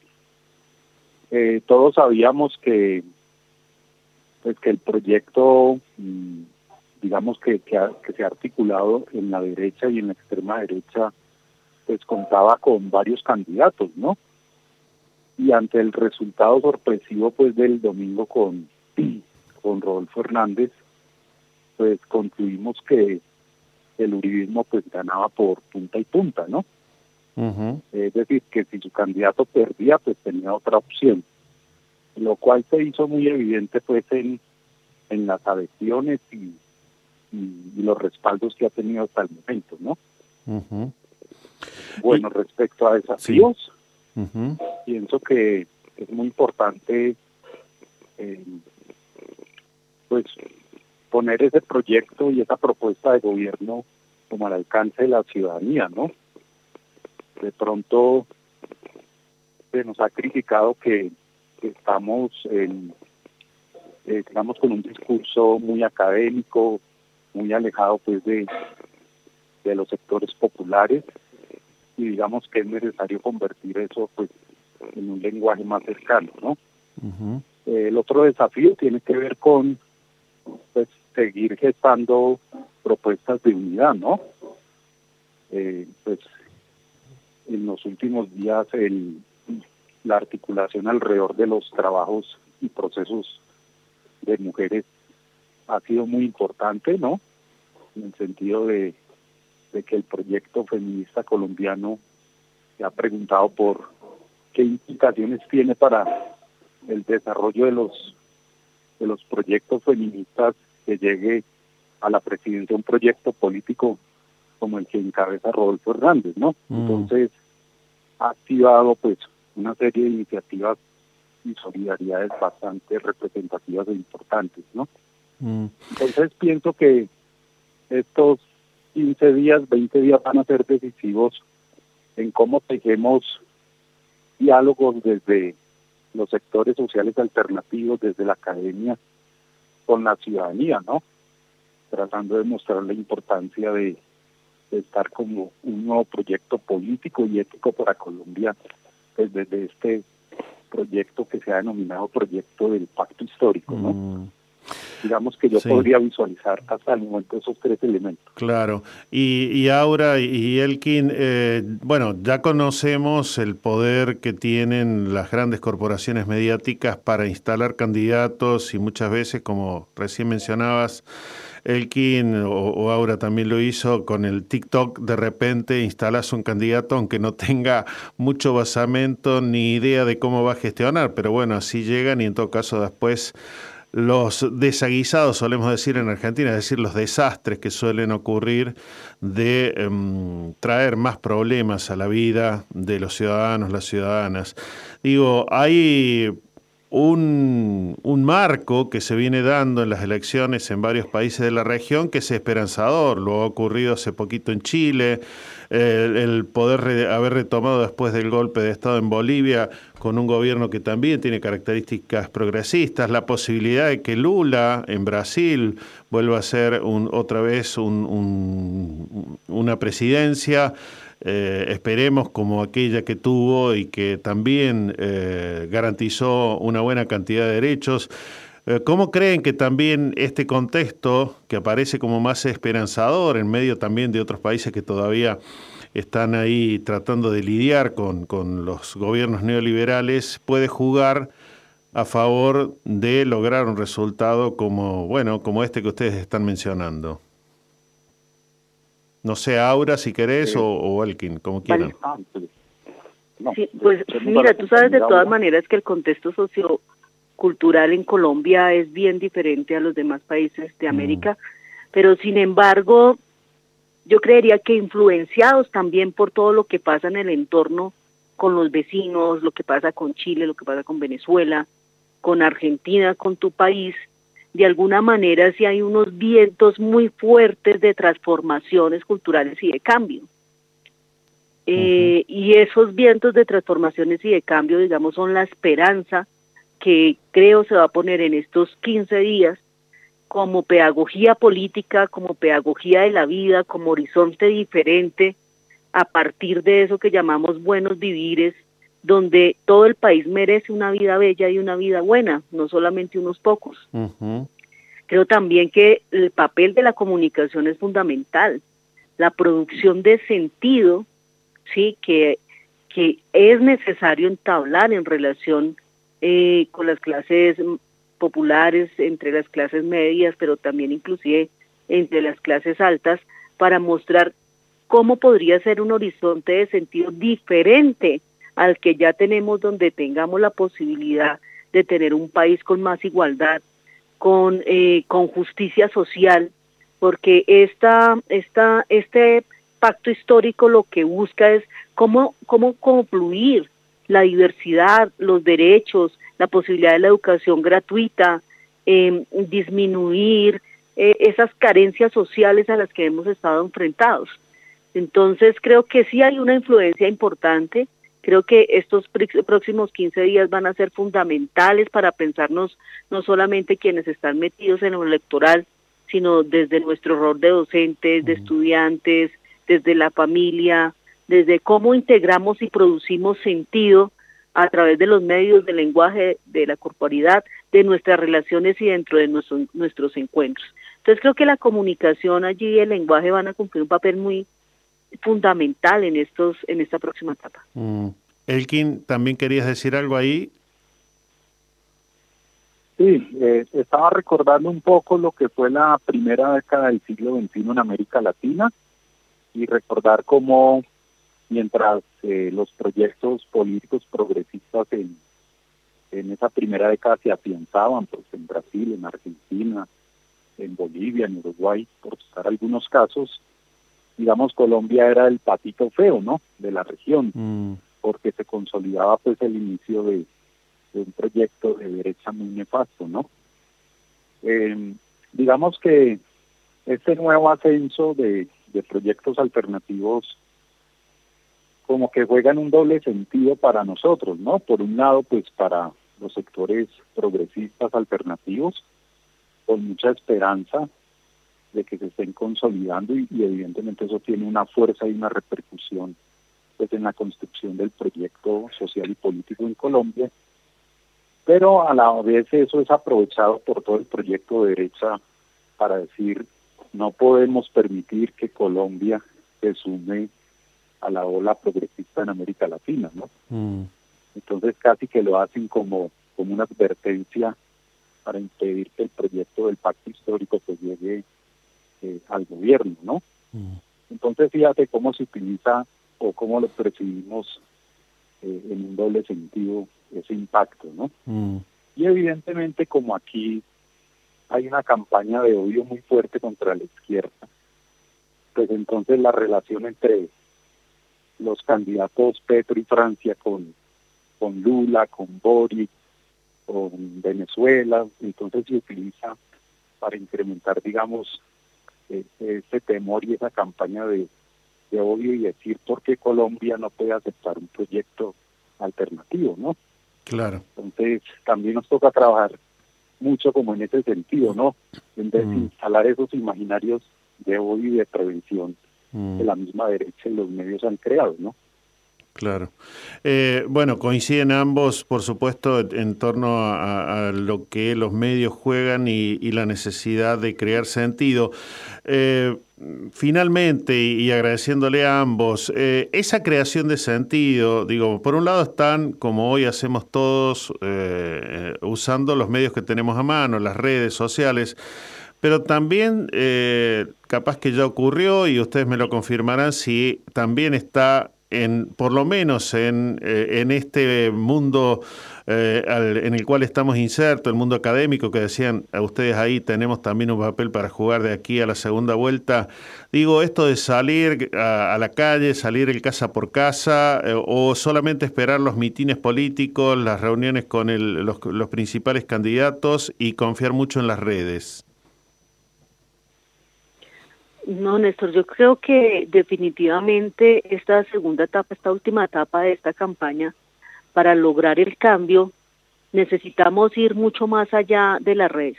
S14: Eh, todos sabíamos que pues que el proyecto mm, digamos que, que, que, se ha articulado en la derecha y en la extrema derecha pues contaba con varios candidatos no y ante el resultado sorpresivo pues del domingo con (clears throat) con Rodolfo Hernández pues concluimos que el uribismo pues ganaba por punta y punta no es decir que si su candidato perdía pues tenía otra opción. Lo cual se hizo muy evidente pues en, en las adhesiones y, y, los respaldos que ha tenido hasta el momento, ¿no? Bueno, respecto a desafíos, pienso que es muy importante eh, pues poner ese proyecto y esa propuesta de gobierno como al alcance de la ciudadanía, ¿no? De pronto se nos ha criticado que estamos en, eh, digamos, con un discurso muy académico, muy alejado pues de, de los sectores populares y digamos que es necesario convertir eso pues en un lenguaje más cercano, ¿no? el otro desafío tiene que ver con pues seguir gestando propuestas de unidad, ¿no? Eh, pues en los últimos días el la articulación alrededor de los trabajos y procesos de mujeres ha sido muy importante, ¿no? En el sentido de, que el proyecto feminista colombiano se ha preguntado por qué implicaciones tiene para el desarrollo de los de los proyectos feministas que llegue a la presidencia un proyecto político como el que encabeza Rodolfo Hernández, ¿no? Mm. Entonces ha activado pues una serie de iniciativas y solidaridades bastante representativas e importantes, ¿no? Mm. Entonces pienso que estos 15 días, 20 días van a ser decisivos en cómo tejemos diálogos desde los sectores sociales alternativos, desde la academia, con la ciudadanía, ¿no? Tratando de mostrar la importancia de estar como un nuevo proyecto político y ético para Colombia pues desde este proyecto que se ha denominado proyecto del pacto histórico, ¿no? Mm. Digamos que yo podría visualizar hasta el momento esos tres elementos.
S2: Claro. Y, y Aura y Elkin, eh, bueno, ya conocemos el poder que tienen las grandes corporaciones mediáticas para instalar candidatos y muchas veces, como recién mencionabas, Elkin o, o, Aura también lo hizo con el TikTok, de repente instalas un candidato aunque no tenga mucho basamento ni idea de cómo va a gestionar, pero bueno, así llegan y en todo caso después los desaguisados, solemos decir en Argentina, es decir, los desastres que suelen ocurrir de em, traer más problemas a la vida de los ciudadanos, las ciudadanas. Digo, hay un, un, marco que se viene dando en las elecciones en varios países de la región que es esperanzador. Lo ha ocurrido hace poquito en Chile, el, poder haber retomado después del golpe de Estado en Bolivia con un gobierno que también tiene características progresistas, la posibilidad de que Lula en Brasil vuelva a ser un, otra vez un, una presidencia. Eh, esperemos como aquella que tuvo y que también eh, garantizó una buena cantidad de derechos. Eh, ¿Cómo creen que también este contexto, que aparece como más esperanzador en medio también de otros países que todavía están ahí tratando de lidiar con, con los gobiernos neoliberales, puede jugar a favor de lograr un resultado como, bueno, como este que ustedes están mencionando? No sé, Aura, si querés, o, o, Elkin, como quieran.
S13: Ah, sí, pues mira, tú sabes de todas maneras que el contexto sociocultural en Colombia es bien diferente a los demás países de América, pero sin embargo, yo creería que influenciados también por todo lo que pasa en el entorno con los vecinos, lo que pasa con Chile, lo que pasa con Venezuela, con Argentina, con tu país, de alguna manera si hay unos vientos muy fuertes de transformaciones culturales y de cambio. Eh, y esos vientos de transformaciones y de cambio, digamos, son la esperanza que creo se va a poner en estos 15 días como pedagogía política, como pedagogía de la vida, como horizonte diferente a partir de eso que llamamos buenos vivires, donde todo el país merece una vida bella y una vida buena, no solamente unos pocos. Creo también que el papel de la comunicación es fundamental, la producción de sentido, sí, que, que es necesario entablar en relación eh, con las clases populares, entre las clases medias, pero también inclusive entre las clases altas, para mostrar cómo podría ser un horizonte de sentido diferente al que ya tenemos, donde tengamos la posibilidad de tener un país con más igualdad, con, eh, con justicia social, porque esta, esta, este pacto histórico lo que busca es cómo, cómo concluir la diversidad, los derechos, la posibilidad de la educación gratuita, eh, disminuir eh, esas carencias sociales a las que hemos estado enfrentados. Entonces creo que sí hay una influencia importante, creo que estos próximos 15 días van a ser fundamentales para pensarnos no solamente quienes están metidos en lo electoral, sino desde nuestro rol de docentes, de estudiantes, desde la familia, desde cómo integramos y producimos sentido a través de los medios del lenguaje, de la corporalidad, de nuestras relaciones y dentro de nuestros encuentros. Entonces creo que la comunicación allí y el lenguaje van a cumplir un papel muy fundamental en estos en esta próxima etapa.
S2: Mm. Elkin, ¿también querías decir algo ahí?
S14: Sí, eh, estaba recordando un poco lo que fue la primera década del siglo XXI en América Latina y recordar cómo mientras eh, los proyectos políticos progresistas en, en esa primera década se afianzaban, pues en Brasil, en Argentina, en Bolivia, en Uruguay, por citar algunos casos, digamos Colombia era el patito feo, ¿no? De la región,
S2: mm.
S14: porque se consolidaba pues el inicio de, un proyecto de derecha muy nefasto, ¿no? Eh, digamos que este nuevo ascenso de, de proyectos alternativos como que juegan un doble sentido para nosotros, ¿no? Por un lado, pues para los sectores progresistas alternativos, con mucha esperanza de que se estén consolidando y, evidentemente eso tiene una fuerza y una repercusión pues en la construcción del proyecto social y político en Colombia, pero a la vez eso es aprovechado por todo el proyecto de derecha para decir no podemos permitir que Colombia se sume a la ola progresista en América Latina, ¿no?
S2: Mm.
S14: Entonces casi que lo hacen como, como una advertencia para impedir que el proyecto del pacto histórico pues llegue eh, al gobierno, ¿no?
S2: Mm.
S14: Entonces fíjate cómo se utiliza o cómo lo percibimos eh, en un doble sentido ese impacto, ¿no?
S2: Mm.
S14: Y evidentemente como aquí hay una campaña de odio muy fuerte contra la izquierda, pues entonces la relación entre los candidatos Petro y Francia con, con Lula, con Boric, con Venezuela, entonces se utiliza para incrementar, digamos, e, ese temor y esa campaña de, de odio y decir por qué Colombia no puede aceptar un proyecto alternativo, ¿no?
S2: Claro.
S14: Entonces también nos toca trabajar mucho como en ese sentido, ¿no? En vez de
S2: Mm.
S14: instalar esos imaginarios de odio y de prevención
S2: Mm.
S14: que la misma derecha y los medios han creado, ¿no?
S2: Claro. Eh, bueno, coinciden ambos, por supuesto, en torno a, a lo que los medios juegan y, y la necesidad de crear sentido. Eh, finalmente, y, y agradeciéndole a ambos, eh, esa creación de sentido, digo, por un lado están, como hoy hacemos todos, eh, usando los medios que tenemos a mano, las redes sociales, pero también, eh, capaz que ya ocurrió, y ustedes me lo confirmarán, si también está en, por lo menos en, eh, en este mundo eh, al- en el cual estamos insertos, el mundo académico, que decían a ustedes ahí tenemos también un papel para jugar de aquí a la segunda vuelta. Digo, esto de salir a, la calle, salir el casa por casa, eh, o solamente esperar los mitines políticos, las reuniones con el- los, los principales candidatos y confiar mucho en las redes.
S13: No, Néstor, yo creo que definitivamente esta segunda etapa, esta última etapa de esta campaña, para lograr el cambio, necesitamos ir mucho más allá de las redes.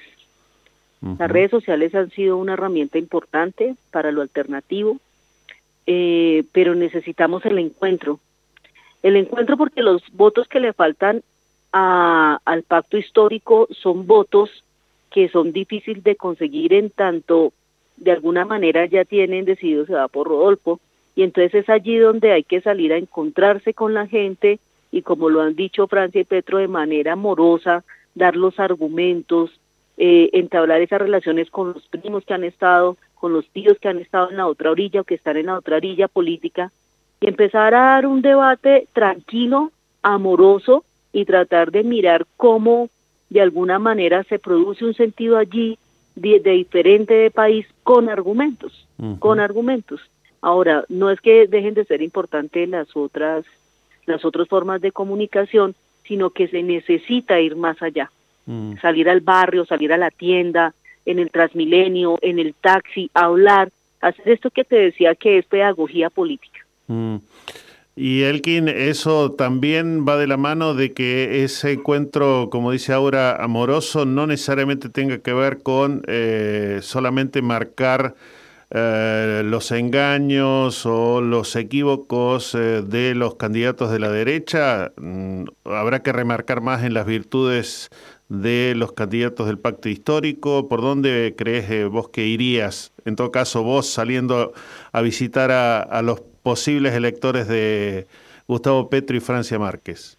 S13: Las redes sociales han sido una herramienta importante para lo alternativo, eh, pero necesitamos el encuentro. El encuentro porque los votos que le faltan a, al pacto histórico son votos que son difíciles de conseguir en tanto de alguna manera ya tienen decidido se va por Rodolfo. Y entonces es allí donde hay que salir a encontrarse con la gente y como lo han dicho Francia y Petro de manera amorosa, dar los argumentos, eh, entablar esas relaciones con los primos que han estado, con los tíos que han estado en la otra orilla o que están en la otra orilla política y empezar a dar un debate tranquilo, amoroso y tratar de mirar cómo de alguna manera se produce un sentido allí de, diferente de país con argumentos, con argumentos. Ahora, no es que dejen de ser importantes las otras, las otras formas de comunicación, sino que se necesita ir más allá.
S2: Mm.
S13: Salir al barrio, salir a la tienda, en el Transmilenio, en el taxi, hablar, hacer esto que te decía que es pedagogía política.
S2: Mm. Y Elkin, eso también va de la mano de que ese encuentro, como dice ahora, amoroso, no necesariamente tenga que ver con eh, solamente marcar eh, los engaños o los equívocos eh, de los candidatos de la derecha. Mm, habrá que remarcar más en las virtudes de los candidatos del pacto histórico. ¿Por dónde crees vos que irías? En todo caso, vos saliendo a visitar a, a los posibles electores de Gustavo Petro y Francia Márquez?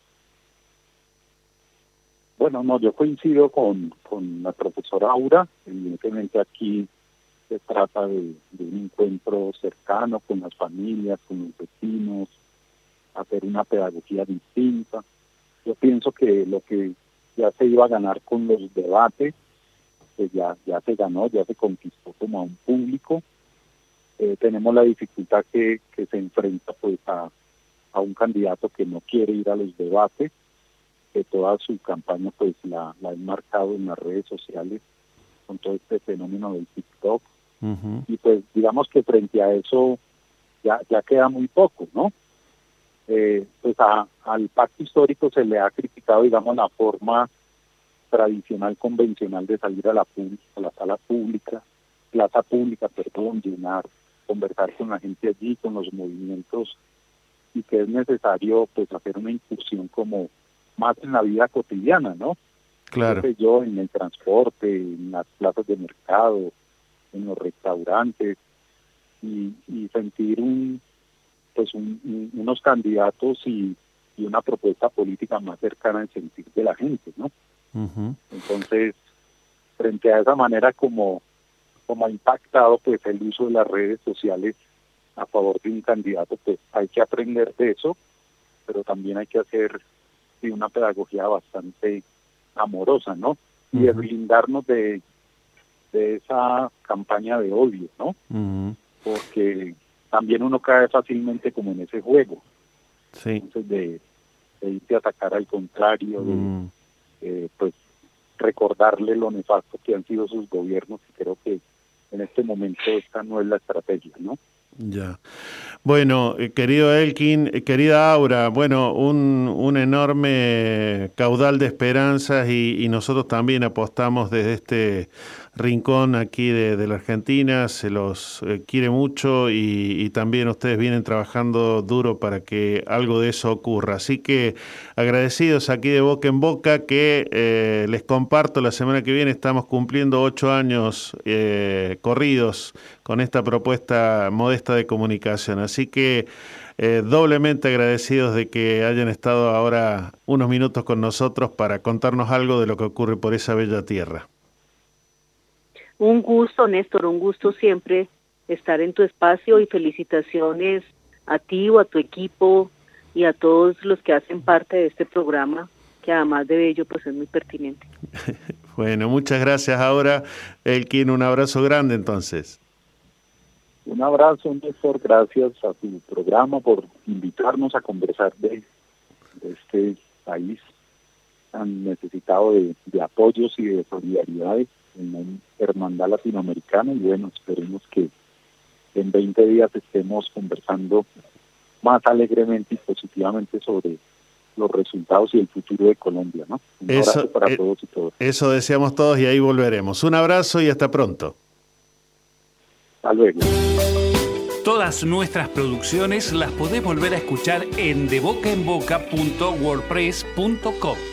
S14: Bueno, no, yo coincido con, con la profesora Aura. Evidentemente aquí se trata de, un encuentro cercano con las familias, con los vecinos, hacer una pedagogía distinta. Yo pienso que lo que ya se iba a ganar con los debates, pues ya, ya se ganó, ya se conquistó como a un público eh, tenemos la dificultad que, que se enfrenta pues a, a un candidato que no quiere ir a los debates, que toda su campaña pues la, la ha marcado en las redes sociales con todo este fenómeno del TikTok. Y pues digamos que frente a eso ya, ya queda muy poco, ¿no? Eh, pues a, al pacto histórico se le ha criticado, digamos, la forma tradicional, convencional de salir a la, a la sala pública, plaza pública, perdón, llenar conversar con la gente allí, con los movimientos y que es necesario pues hacer una incursión como más en la vida cotidiana, ¿no?
S2: Claro.
S14: yo en el transporte, en las plazas de mercado, en los restaurantes y, y sentir un pues unos candidatos y, y, una propuesta política más cercana al sentir de la gente, ¿no? Entonces, frente a esa manera como como ha impactado pues el uso de las redes sociales a favor de un candidato, pues hay que aprender de eso, pero también hay que hacer una pedagogía bastante amorosa, ¿no? Y blindarnos de, de esa campaña de odio, ¿no? Porque también uno cae fácilmente como en ese juego.
S2: Sí.
S14: Entonces, de, de irte a atacar al contrario, de, eh, pues recordarle lo nefasto que han sido sus gobiernos y creo que en este momento esta no es la estrategia, ¿no?
S2: Ya. Bueno, eh, querido Elkin, eh, querida Aura, bueno, un, un enorme caudal de esperanzas y, y, nosotros también apostamos desde este rincón aquí de, la Argentina, se los eh, quiere mucho y, también ustedes vienen trabajando duro para que algo de eso ocurra. Así que agradecidos aquí de boca en boca que eh, les comparto, la semana que viene estamos cumpliendo ocho años eh, corridos con esta propuesta modesta de comunicación. Así que... doblemente agradecidos de que hayan estado ahora unos minutos con nosotros para contarnos algo de lo que ocurre por esa bella tierra.
S13: Un gusto, Néstor, un gusto siempre estar en tu espacio y felicitaciones a ti o a tu equipo y a todos los que hacen parte de este programa, que además de ello pues es muy pertinente. (laughs)
S2: bueno, muchas gracias ahora, Elkin, un abrazo grande entonces.
S14: Un abrazo, Néstor, gracias a tu programa por invitarnos a conversar de, este país tan necesitado de, de apoyos y de solidaridades en una hermandad latinoamericana y bueno, esperemos que en 20 días estemos conversando más alegremente y positivamente sobre los resultados y el futuro de Colombia, ¿no? Un abrazo para
S2: eh,
S14: todos y todas.
S2: Eso deseamos todos y ahí volveremos. Un abrazo y hasta pronto.
S14: Hasta luego.
S1: Todas nuestras producciones las podés volver a escuchar en debocaenboca.wordpress.com.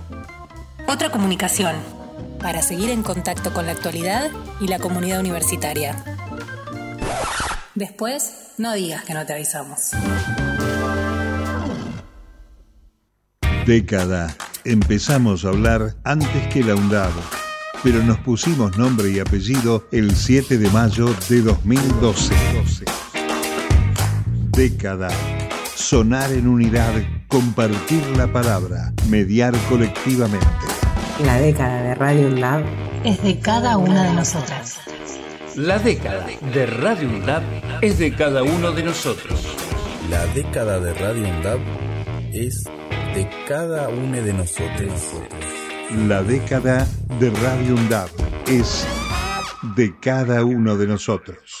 S4: Otra comunicación para seguir en contacto con la actualidad y la comunidad universitaria. Después, no digas que no te avisamos.
S5: Década. Empezamos a hablar antes que la UNDAB, pero nos pusimos nombre y apellido el 7 de mayo de 2012. Década. Sonar en unidad, compartir la palabra, mediar colectivamente.
S6: La década de Radio UNDAB
S4: Es de cada una de nosotras.
S1: La década de Radio UNDAB es de cada uno de nosotros.
S7: La década de Radio UNDAB es de cada uno de nosotros.
S5: La década de Radio UNDAB es de cada uno de nosotros.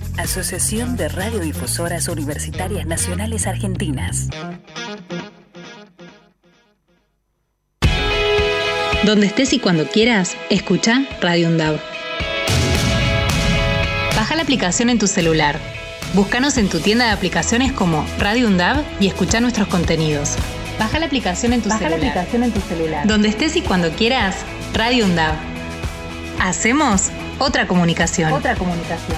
S8: Asociación de Radiodifusoras Universitarias Nacionales Argentinas.
S4: Donde estés y cuando quieras, escucha Radio UNDAV. Baja la aplicación en tu celular. Búscanos en tu tienda de aplicaciones como Radio UNDAV y escucha nuestros contenidos. Baja la aplicación en tu
S9: Baja la
S4: celular.
S9: aplicación en tu celular.
S4: Donde estés y cuando quieras, Radio UNDAV. Hacemos otra comunicación.
S9: Otra comunicación.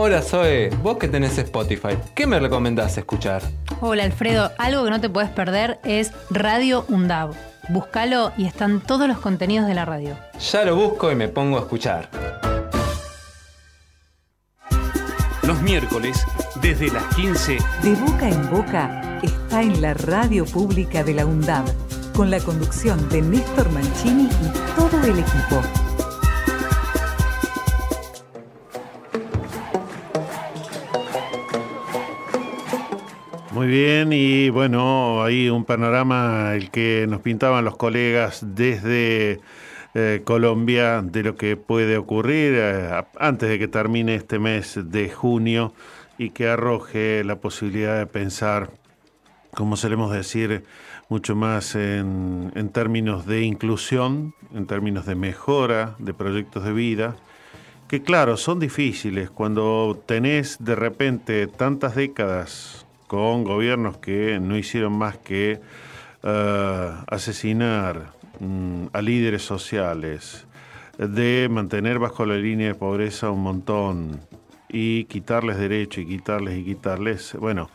S10: Hola Zoe, vos que tenés Spotify, ¿qué me recomendás escuchar?
S11: Hola Alfredo, algo que no te puedes perder es Radio UNDAV. Búscalo y están todos los contenidos de la radio.
S10: Ya lo busco y me pongo a escuchar.
S1: Los miércoles, desde las 15,
S8: De boca en boca está en la radio pública de la UNDAB, con la conducción de Néstor Mancini y todo el equipo.
S2: Muy bien, y bueno, ahí un panorama el que nos pintaban los colegas desde eh, Colombia de lo que puede ocurrir eh, antes de que termine este mes de junio y que arroje la posibilidad de pensar, como solemos decir, mucho más en, en términos de inclusión, en términos de mejora de proyectos de vida, que claro, son difíciles cuando tenés de repente tantas décadas con gobiernos que no hicieron más que eh, asesinar mm, a líderes sociales, de mantener bajo la línea de pobreza un montón y quitarles derecho y quitarles y quitarles, bueno,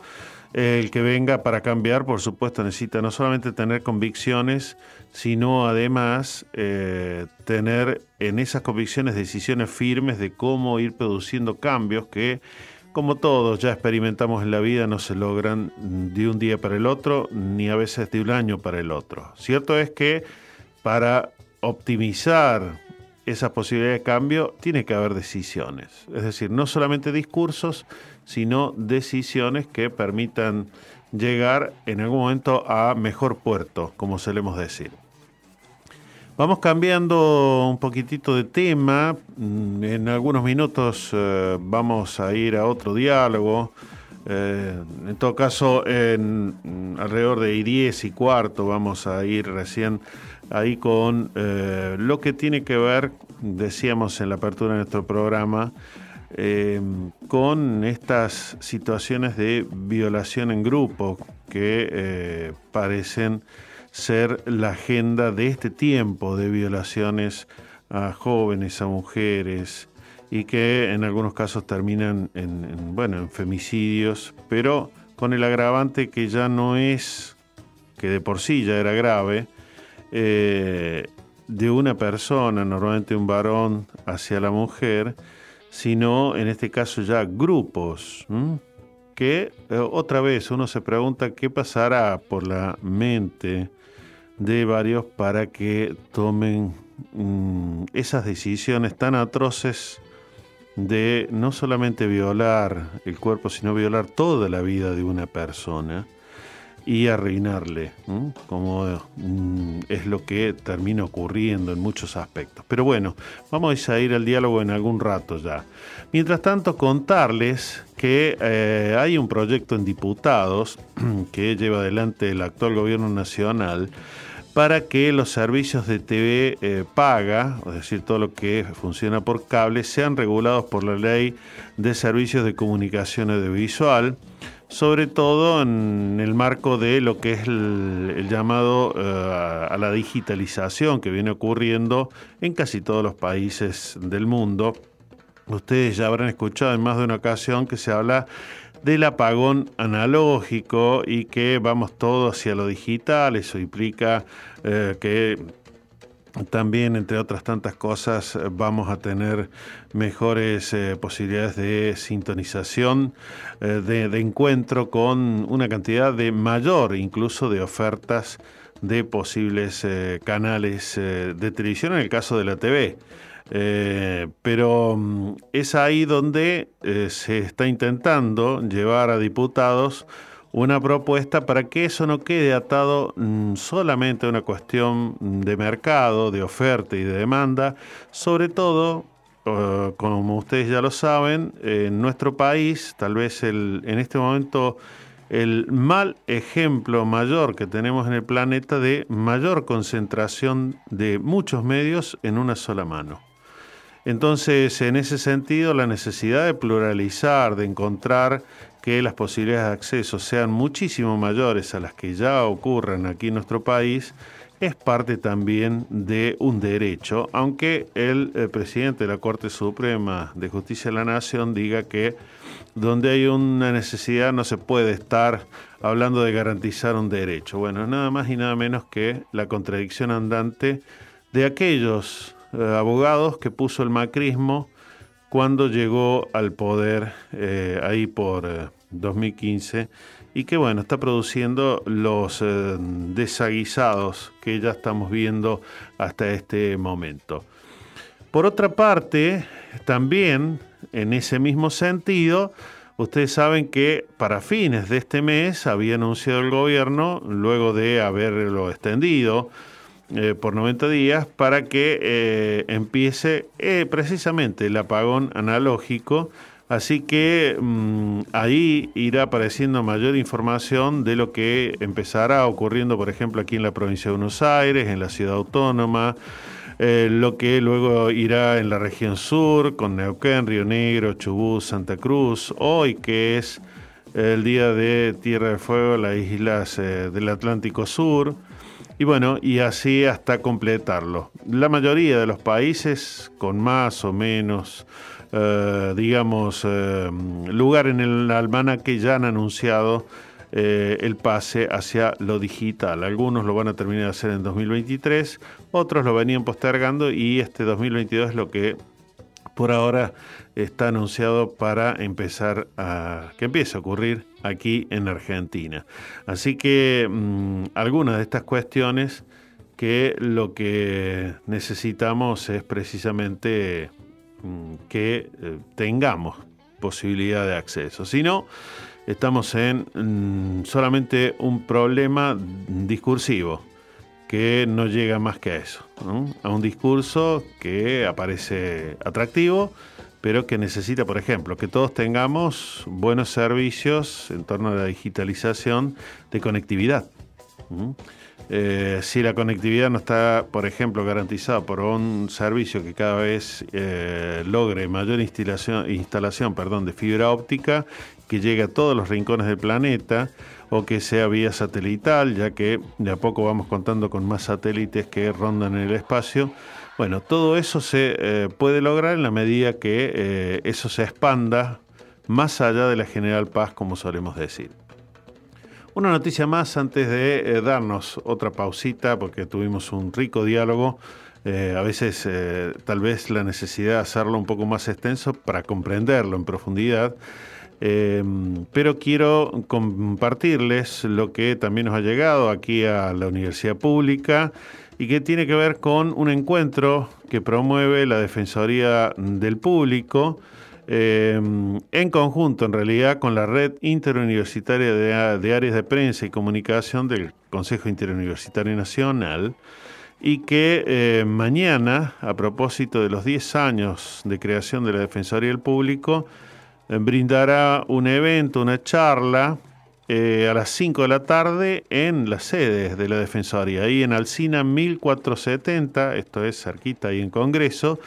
S2: el que venga para cambiar, por supuesto, necesita no solamente tener convicciones, sino además eh, tener en esas convicciones decisiones firmes de cómo ir produciendo cambios que, como todos ya experimentamos en la vida, no se logran de un día para el otro, ni a veces de un año para el otro. Cierto es que para optimizar esa posibilidad de cambio, tiene que haber decisiones. Es decir, no solamente discursos, sino decisiones que permitan llegar en algún momento a mejor puerto, como solemos decir. Vamos cambiando un poquitito de tema. Mm, En algunos minutos eh, vamos a ir a otro diálogo. Eh, en todo caso, en mm, alrededor de 10 y cuarto vamos a ir recién ahí con eh, lo que tiene que ver, decíamos en la apertura de nuestro programa, eh, con estas situaciones de violación en grupo que parecen ser la agenda de este tiempo de violaciones a jóvenes, a mujeres y que en algunos casos terminan en, en, bueno, en femicidios, pero con el agravante que ya no es, que de por sí ya era grave, eh, de una persona, normalmente un varón, hacia la mujer, sino en este caso ya grupos, que eh, otra vez uno se pregunta qué pasará por la mente de varios para que tomen mm, esas decisiones tan atroces de no solamente violar el cuerpo, sino violar toda la vida de una persona y arruinarle, como mm, es lo que termina ocurriendo en muchos aspectos. Pero bueno, vamos a ir al diálogo en algún rato ya. Mientras tanto, contarles que eh, hay un proyecto en diputados (clears throat) que lleva adelante el actual gobierno nacional para que los servicios de TV eh, paga, es decir, todo lo que funciona por cable, sean regulados por la ley de servicios de comunicación audiovisual sobre todo en el marco de lo que es el, llamado eh, a la digitalización que viene ocurriendo en casi todos los países del mundo. Ustedes ya habrán escuchado en más de una ocasión que se habla del apagón analógico y que vamos todos hacia lo digital. Eso implica eh, que también, entre otras tantas cosas, vamos a tener mejores eh, posibilidades de sintonización, eh, de, encuentro con una cantidad de mayor incluso de ofertas de posibles canales de televisión en el caso de la TV. Eh, pero mm, es ahí donde eh, se está intentando llevar a diputados una propuesta para que eso no quede atado mm, solamente a una cuestión de mercado, de oferta y de demanda, sobre todo, eh, como ustedes ya lo saben, en nuestro país, tal vez el, en este momento el mal ejemplo mayor que tenemos en el planeta de mayor concentración de muchos medios en una sola mano. Entonces, en ese sentido, la necesidad de pluralizar, de encontrar que las posibilidades de acceso sean muchísimo mayores a las que ya ocurren aquí en nuestro país, es parte también de un derecho, aunque el, eh, presidente de la Corte Suprema de Justicia de la Nación diga que donde hay una necesidad no se puede estar hablando de garantizar un derecho. Bueno, nada más y nada menos que la contradicción andante de aquellos abogados que puso el macrismo cuando llegó al poder eh, ahí por eh, 2015 y que bueno, está produciendo los eh, desaguisados que ya estamos viendo hasta este momento. Por otra parte, también en ese mismo sentido, ustedes saben que para fines de este mes había anunciado el gobierno, luego de haberlo extendido, eh, por 90 días para que eh, empiece eh, precisamente el apagón analógico. Así que mm, ahí irá apareciendo mayor información de lo que empezará ocurriendo, por ejemplo, aquí en la provincia de Buenos Aires, en la ciudad autónoma, lo que luego irá en la región sur, con Neuquén, Río Negro, Chubut, Santa Cruz, hoy que es el día de Tierra de Fuego, las islas del Atlántico Sur. Y bueno, y así hasta completarlo. La mayoría de los países con más o menos, eh, digamos, eh, lugar en el almanaque ya han anunciado eh, el pase hacia lo digital. Algunos lo van a terminar de hacer en 2023, otros lo venían postergando y este 2022 es lo que por ahora está anunciado para empezar a que empiece a ocurrir aquí en Argentina. Así que mmm, algunas de estas cuestiones que lo que necesitamos es precisamente mmm, que eh, tengamos posibilidad de acceso. Si no, estamos en mmm, solamente un problema discursivo que no llega más que a eso, a un discurso que aparece atractivo, pero que necesita, por ejemplo, que todos tengamos buenos servicios en torno a la digitalización de conectividad. Eh, si la conectividad no está, por ejemplo, garantizada por un servicio que cada vez eh, logre mayor instalación, de fibra óptica, que llegue a todos los rincones del planeta, o que sea vía satelital, ya que de a poco vamos contando con más satélites que rondan en el espacio. Bueno, todo eso se eh, puede lograr en la medida que eh, eso se expanda más allá de la general paz, como solemos decir. Una noticia más antes de eh, darnos otra pausita, porque tuvimos un rico diálogo. a veces tal vez la necesidad de hacerlo un poco más extenso para comprenderlo en profundidad. Eh, pero quiero compartirles lo que también nos ha llegado aquí a la Universidad Pública y que tiene que ver con un encuentro que promueve la Defensoría del Público eh, en conjunto, en realidad, con la Red Interuniversitaria de, de, Áreas de Prensa y Comunicación del Consejo Interuniversitario Nacional y que eh, mañana, a propósito de los 10 años de creación de la Defensoría del Público, brindará un evento, una charla eh, a las 5 de la tarde en las sedes de la Defensoría, ahí en Alcina 1470, esto es cerquita ahí en Congreso,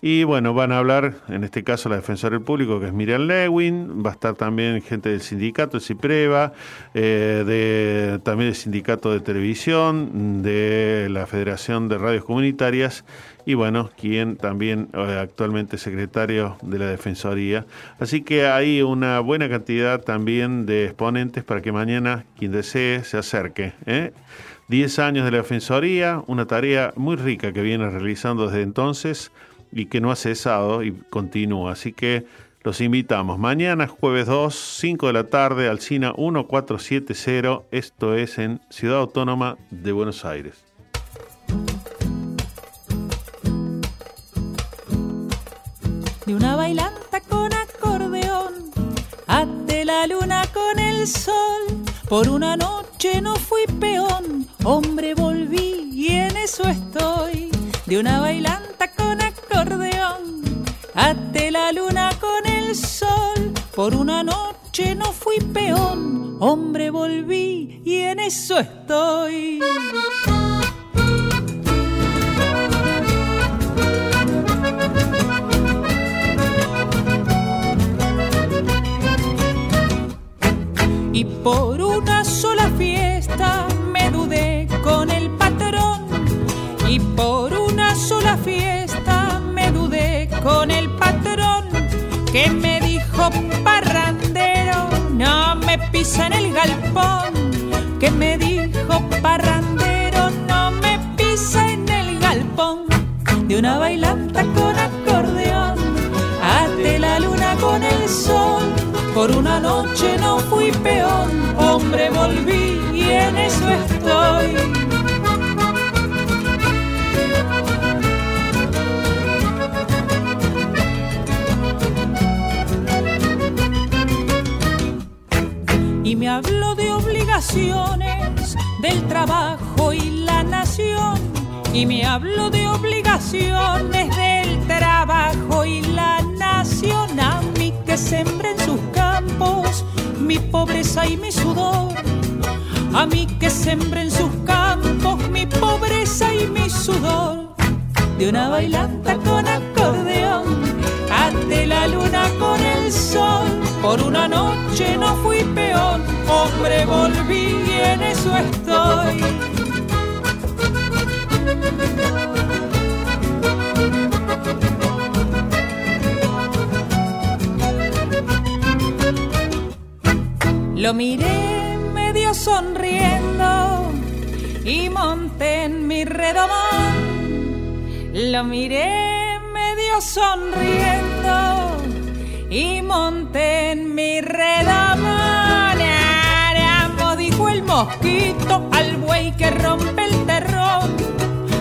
S2: Y bueno, van a hablar, en este caso, la defensora del público, que es Miriam Lewin, va a estar también gente del sindicato, CIPREVA, eh, de, también del sindicato de televisión, de la Federación de Radios Comunitarias y bueno, quien también eh, actualmente es secretario de la Defensoría. Así que hay una buena cantidad también de exponentes para que mañana quien desee se acerque. ¿eh? 10 años de la Defensoría, una tarea muy rica que viene realizando desde entonces y que no ha cesado y continúa. Así que los invitamos. Mañana, jueves 2, 5 de la tarde, al CINA 1470. Esto es en Ciudad Autónoma de Buenos Aires.
S15: de una bailanta con acordeón, ante la luna con el sol. Por una noche no fui peón, hombre volví y en eso estoy. De una bailanta con acordeón, ante la luna con el sol. Por una noche no fui peón, hombre volví y en eso estoy. Y por una sola fiesta me dudé con el patrón. Y por una sola fiesta me dudé con el patrón. Que me dijo parrandero, no me pisa en el galpón. Que me dijo parrandero, no me pisa en el galpón. De una bailanta con acordeón, ate la luna con el sol. Por una noche no fui peón, hombre volví y en eso estoy. Y me habló de obligaciones, del trabajo y la nación. Y me habló de obligaciones, del trabajo y la nación. A mí que sembré en sus campos mi pobreza y mi sudor. A mí que sembré en sus campos mi pobreza y mi sudor. De una bailanta con acordeón, ante la luna con el Por una noche no fui peón, hombre volví y en eso estoy. Lo miré medio sonriendo y monté en mi redomón. Lo miré medio sonriendo y monté en mi redomón. Aramo, dijo el mosquito al buey que rompe el terrón.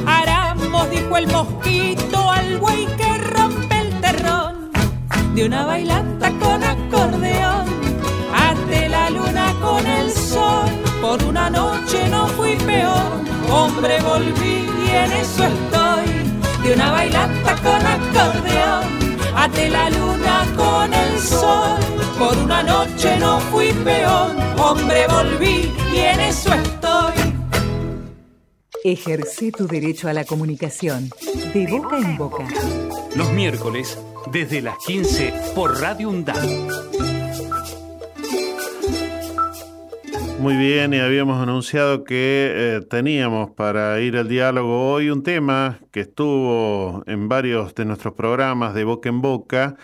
S15: Aramo, dijo el mosquito al buey que rompe el terrón. De una bailanta con acordeón ante la luna con el sol. Por una noche no fui peor, hombre volví y en eso estoy. De una bailanta con acordeón, ante la luna con el sol. Por una noche no fui peor, hombre volví y en eso estoy.
S8: Ejerce tu derecho a la comunicación, de boca en boca.
S1: Los miércoles, desde las 15, por Radio UNDAD.
S2: Muy bien, y habíamos anunciado que eh, teníamos para ir al diálogo hoy un tema que estuvo en varios de nuestros programas de boca en boca.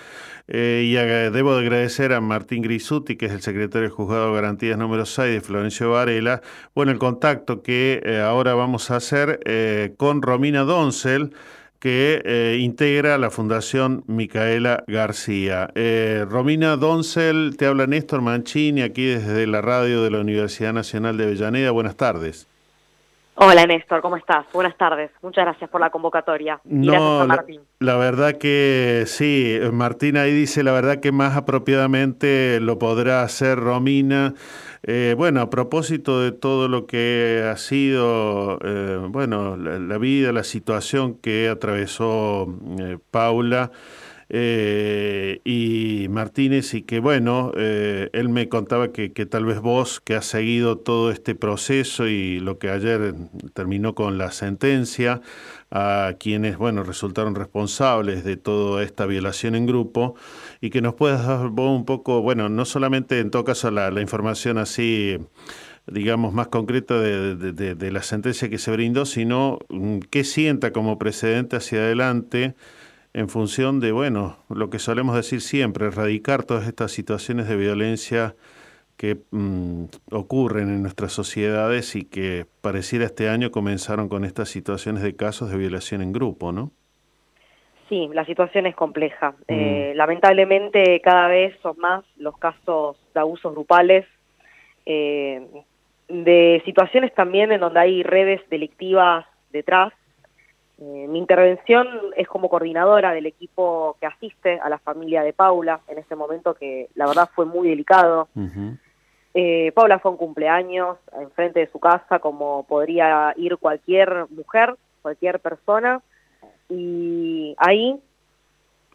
S2: eh, y debo de agradecer a Martín Grisuti, que es el secretario del Juzgado de Garantías número 6 de Florencio Varela, bueno, el contacto que eh, ahora vamos a hacer con Romina Doncel, que eh, integra la Fundación Micaela García. Eh, Romina Doncel, te habla Néstor Mancini, aquí desde la radio de la Universidad Nacional de Avellaneda. Buenas tardes.
S16: Hola Néstor, ¿cómo estás? Buenas tardes. Muchas gracias por la convocatoria. Y gracias a
S2: la,
S16: Martín.
S2: la verdad que sí, Martín ahí dice la verdad que más apropiadamente lo podrá hacer Romina. Eh, bueno, a propósito de todo lo que ha sido, eh, bueno, la, vida, la situación que atravesó eh, Paula eh, y Martínez, y que bueno, él me contaba que, que, tal vez vos, que has seguido todo este proceso y lo que ayer terminó con la sentencia, a quienes, bueno, resultaron responsables de toda esta violación en grupo, y que nos puedas dar vos un poco, bueno, no solamente en todo caso la, información así digamos, más concreta de, la sentencia que se brindó, sino mm, qué sienta como precedente hacia adelante en función de, bueno, lo que solemos decir siempre, erradicar todas estas situaciones de violencia que mmm, ocurren en nuestras sociedades y que pareciera este año comenzaron con estas situaciones de casos de violación en grupo, ¿no?
S16: Sí, la situación es compleja. Mm. Eh, lamentablemente cada vez son más los casos de abusos grupales, eh, de situaciones también en donde hay redes delictivas detrás. Eh, mi intervención es como coordinadora del equipo que asiste a la familia de Paula en ese momento que la verdad fue muy delicado. Uh -huh. Eh, Paula fue un cumpleaños enfrente de su casa como podría ir cualquier mujer, cualquier persona. Y ahí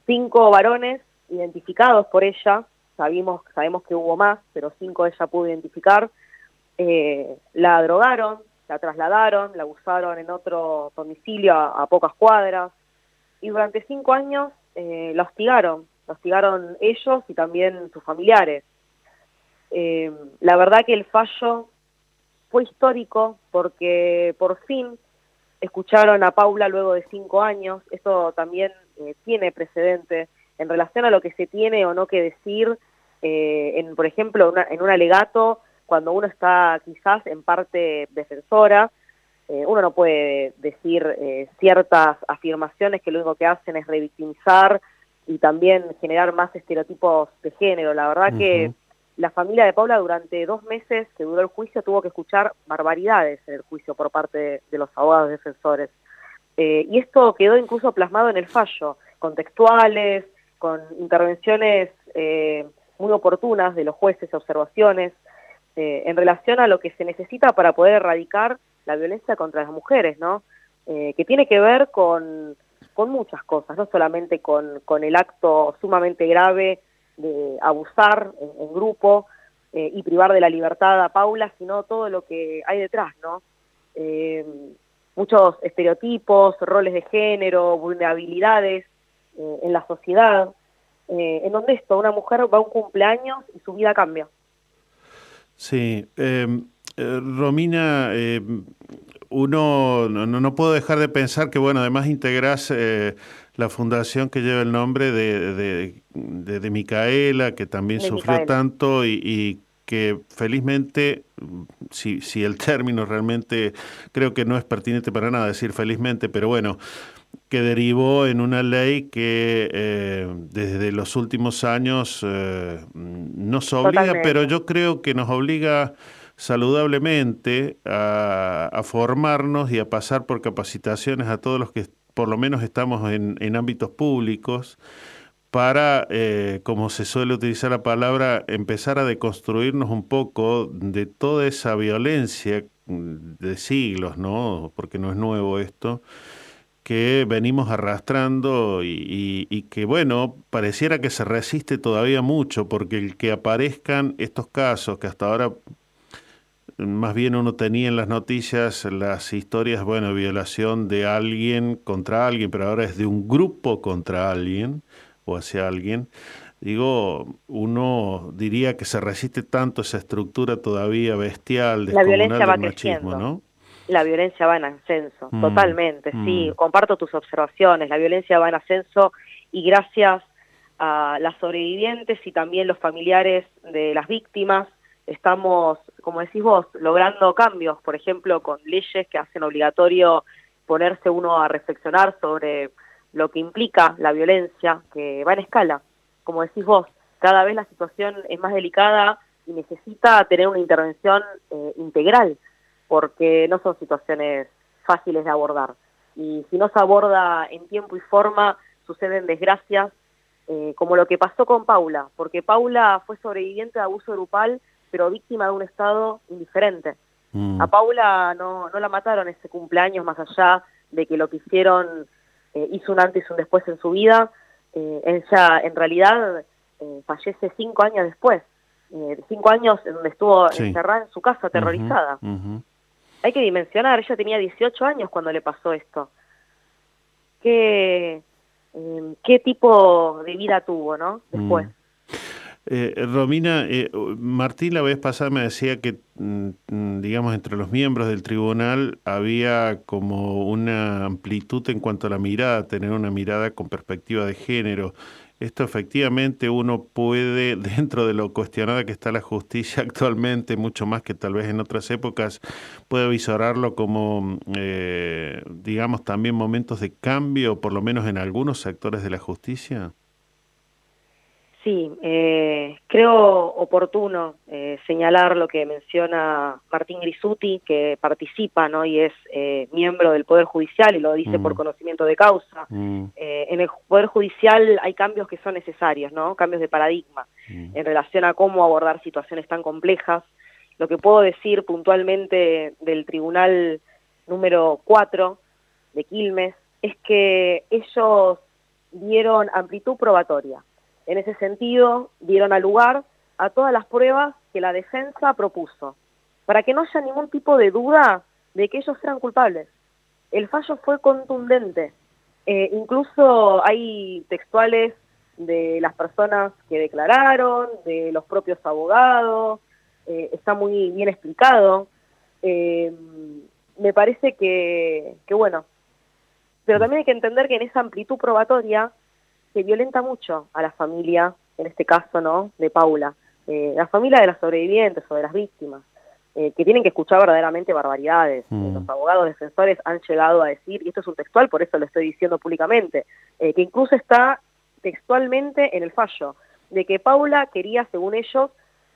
S16: cinco varones identificados por ella, sabemos, sabemos que hubo más, pero cinco ella pudo identificar, eh, la drogaron, la trasladaron, la usaron en otro domicilio a, a pocas cuadras. Y durante cinco años eh, la hostigaron, la hostigaron ellos y también sus familiares. Eh, la verdad que el fallo fue histórico porque por fin escucharon a Paula luego de cinco años, esto también eh, tiene precedente en relación a lo que se tiene o no que decir, eh, en por ejemplo, una, en un alegato cuando uno está quizás en parte defensora, eh, uno no puede decir eh, ciertas afirmaciones que lo único que hacen es revictimizar y también generar más estereotipos de género. La verdad que la familia de Paula durante dos meses que duró el juicio tuvo que escuchar barbaridades en el juicio por parte de, los abogados defensores. Eh, y esto quedó incluso plasmado en el fallo, contextuales, con intervenciones eh, muy oportunas de los jueces, observaciones, eh, en relación a lo que se necesita para poder erradicar la violencia contra las mujeres, ¿no? Eh, que tiene que ver con, muchas cosas, no solamente con el acto sumamente grave de abusar en, grupo eh, y privar de la libertad a Paula, sino todo lo que hay detrás, ¿no? Eh, muchos estereotipos, roles de género, vulnerabilidades eh, en la sociedad, en donde esto, una mujer va a un cumpleaños y su vida cambia.
S2: Sí, eh, Romina, eh, uno no, no, puedo dejar de pensar que, bueno, además integrás la fundación que lleva el nombre de, de, de, de Micaela, que también sufrió Micaela. tanto y, y, que felizmente, si, si el término realmente creo que no es pertinente para nada decir felizmente, pero bueno, que derivó en una ley que eh, desde los últimos años eh, nos obliga, Totalmente. pero yo creo que nos obliga saludablemente a, a, formarnos y a pasar por capacitaciones a todos los que por lo menos estamos en, ámbitos públicos para, eh, como se suele utilizar la palabra, empezar a deconstruirnos un poco de toda esa violencia de siglos, ¿no? Porque no es nuevo esto, que venimos arrastrando y, que, bueno, pareciera que se resiste todavía mucho, porque el que aparezcan estos casos que hasta ahora más bien uno tenía en las noticias las historias, bueno, violación de alguien contra alguien, pero ahora es de un grupo contra alguien o hacia alguien. Digo, uno diría que se resiste tanto esa estructura todavía bestial,
S16: de la violencia va machismo, creciendo. ¿no? la violencia va en ascenso, mm. totalmente, mm. sí, comparto tus observaciones, la violencia va en ascenso y gracias a las sobrevivientes y también los familiares de las víctimas, estamos, como decís vos, logrando cambios, por ejemplo, con leyes que hacen obligatorio ponerse uno a reflexionar sobre lo que implica la violencia, que va en escala, como decís vos, cada vez la situación es más delicada y necesita tener una intervención eh, integral porque no son situaciones fáciles de abordar. Y si no se aborda en tiempo y forma, suceden desgracias eh, como lo que pasó con Paula, porque Paula fue sobreviviente de abuso grupal, pero víctima de un Estado indiferente. Mm. A Paula no, no la mataron ese cumpleaños, más allá de que lo que hicieron eh, hizo un antes y un después en su vida. Eh, ella en realidad eh, fallece cinco años después, cinco años en donde estuvo
S2: Sí.
S16: encerrada en su casa, aterrorizada. Hay que dimensionar, ella tenía 18 años cuando le pasó esto. ¿Qué, qué tipo de vida tuvo, no? Después.
S2: Mm. Eh, Romina, eh, Martín la vez pasada me decía que, mm, mm, digamos, entre los miembros del tribunal había como una amplitud en cuanto a la mirada, tener una mirada con perspectiva de género. Esto efectivamente uno puede, (laughs) dentro de lo cuestionada que está la justicia (laughs) actualmente, mucho más que tal vez en otras épocas, puede visorarlo como, eh, digamos, también momentos de cambio, por lo menos en algunos sectores de la justicia.
S16: Sí, eh, creo oportuno eh, señalar lo que menciona Martín Grisuti, que participa ¿no? y es eh, miembro del Poder Judicial y lo dice
S2: Mm.
S16: por conocimiento de causa.
S2: Mm,
S16: Eh, en el Poder Judicial hay cambios que son necesarios, ¿no? cambios de paradigma en relación a cómo abordar situaciones tan complejas. Lo que puedo decir puntualmente del Tribunal número 4 de Quilmes es que ellos dieron amplitud probatoria. En ese sentido, dieron al lugar a todas las pruebas que la defensa propuso, para que no haya ningún tipo de duda de que ellos eran culpables. El fallo fue contundente. Eh, incluso hay textuales de las personas que declararon, de los propios abogados, eh, está muy bien explicado. Eh, me parece que, que, bueno, pero también hay que entender que en esa amplitud probatoria se violenta mucho a la familia, en este caso, ¿no?, de Paula, eh, la familia de las sobrevivientes o de las víctimas, eh, que tienen que escuchar verdaderamente barbaridades.
S2: Mm.
S16: Los abogados defensores han llegado a decir, y esto es un textual, por eso lo estoy diciendo públicamente, eh, que incluso está textualmente en el fallo, de que Paula quería, según ellos,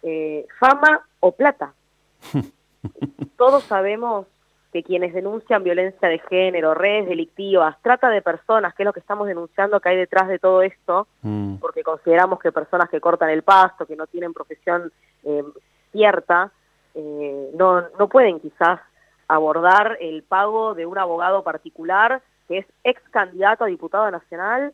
S16: eh, fama o plata. (laughs) Todos sabemos que quienes denuncian violencia de género, redes delictivas, trata de personas, que es lo que estamos denunciando que hay detrás de todo esto,
S2: mm,
S16: porque consideramos que personas que cortan el pasto, que no tienen profesión eh, cierta, eh, no, no pueden quizás abordar el pago de un abogado particular que es ex candidato a diputado nacional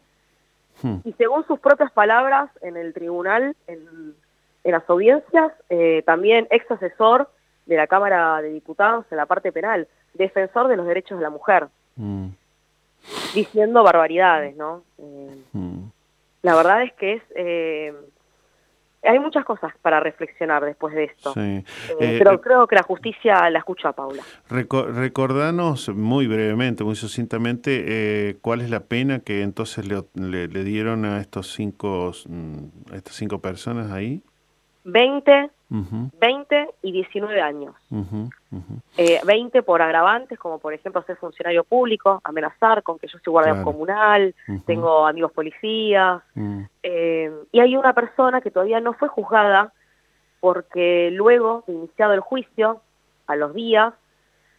S2: mm.
S16: y según sus propias palabras en el tribunal, en, en las audiencias, eh, también ex asesor de la Cámara de Diputados en la parte penal, defensor de los derechos de la mujer,
S2: Mm,
S16: diciendo barbaridades, ¿no? Eh,
S2: mm.
S16: la verdad es que es... eh, hay muchas cosas para reflexionar después de esto.
S2: Sí.
S16: Eh,
S2: Eh,
S16: pero
S2: eh,
S16: creo que la justicia la escucha a Paula.
S2: reco- recordanos muy brevemente, muy sucintamente, cuál es la pena que entonces le, le- le dieron a estos cinco, mm, a estas cinco personas ahí.
S16: 20,
S2: Ujú,
S16: 20 y 19 años.
S2: ujú.
S16: Eh, 20 por agravantes, como por ejemplo ser funcionario público, amenazar con que yo soy guardia
S2: Claro.
S16: comunal, tengo amigos policías.
S2: Mm,
S16: eh, y hay una persona que todavía no fue juzgada porque luego de iniciado el juicio, a los días,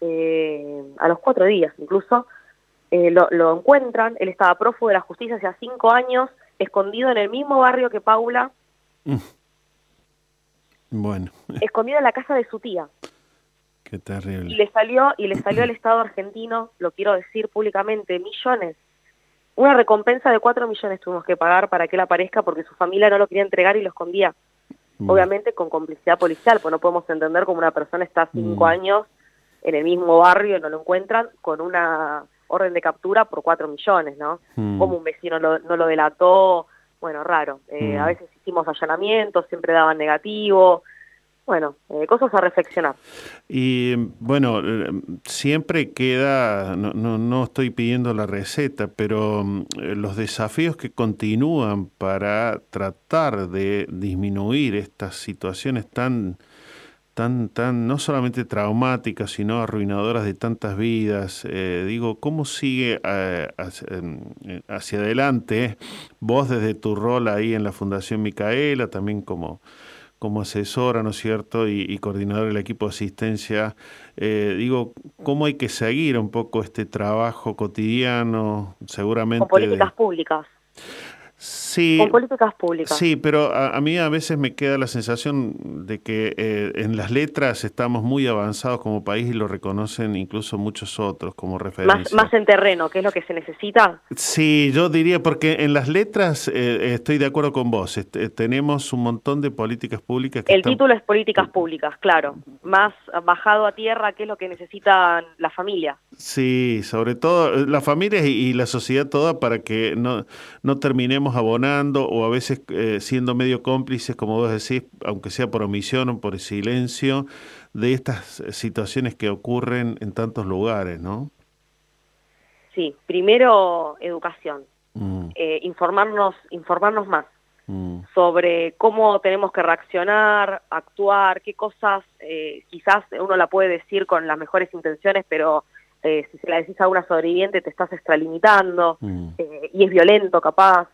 S16: eh, a los cuatro días incluso, eh, lo, lo encuentran, él estaba prófugo de la justicia hace cinco años, escondido en el mismo barrio que Paula,
S2: Bueno,
S16: escondido en la casa de su tía.
S2: qué
S16: y
S2: terrible.
S16: le salió y le salió al Estado argentino, lo quiero decir públicamente, millones. Una recompensa de cuatro millones tuvimos que pagar para que él aparezca porque su familia no lo quería entregar y lo escondía.
S2: Mm.
S16: Obviamente con complicidad policial, pues no podemos entender cómo una persona está cinco
S2: Mm.
S16: años en el mismo barrio y no lo encuentran con una orden de captura por cuatro millones, ¿no?
S2: Mm.
S16: Como un vecino lo- no lo delató, bueno, raro. Eh,
S2: Mm.
S16: A veces hicimos allanamientos, siempre daban negativo. Bueno, eh, cosas a reflexionar.
S2: Y bueno, eh, siempre queda, no, no, no estoy pidiendo la receta, pero mm, eh, los desafíos que continúan para tratar de disminuir estas situaciones tan, tan, tan, no solamente traumáticas, sino arruinadoras de tantas vidas. Eh, digo, ¿cómo sigue eh, hacia, eh, hacia adelante vos desde tu rol ahí en la Fundación Micaela, también como como asesora, ¿no es cierto? Y, y coordinador del equipo de asistencia. Eh, digo, ¿cómo hay que seguir un poco este trabajo cotidiano? Seguramente.
S16: Con políticas públicas.
S2: Sí,
S16: con políticas públicas.
S2: Sí, pero a, a, mí a veces me queda la sensación de que eh, en las letras estamos muy avanzados como país y lo reconocen incluso muchos otros como referencia.
S16: Más, más en terreno, que es lo que se necesita.
S2: Sí, yo diría porque en las letras eh, estoy de acuerdo con vos. Este, tenemos un montón de políticas públicas. Que
S16: El
S2: están...
S16: título es políticas públicas, claro. Más bajado a tierra, que es lo que necesitan las familias.
S2: Sí, sobre todo eh, las familias y, y la sociedad toda para que no, no terminemos abonando o a veces eh, siendo medio cómplices, como vos decís, aunque sea por omisión o por silencio, de estas situaciones que ocurren en tantos lugares, ¿no?
S16: Sí, primero educación, mm. eh, informarnos, informarnos más mm. sobre cómo tenemos que reaccionar, actuar, qué cosas eh, quizás uno la puede decir con las mejores intenciones, pero eh, si se la decís a una sobreviviente te estás extralimitando mm. eh, y es violento capaz.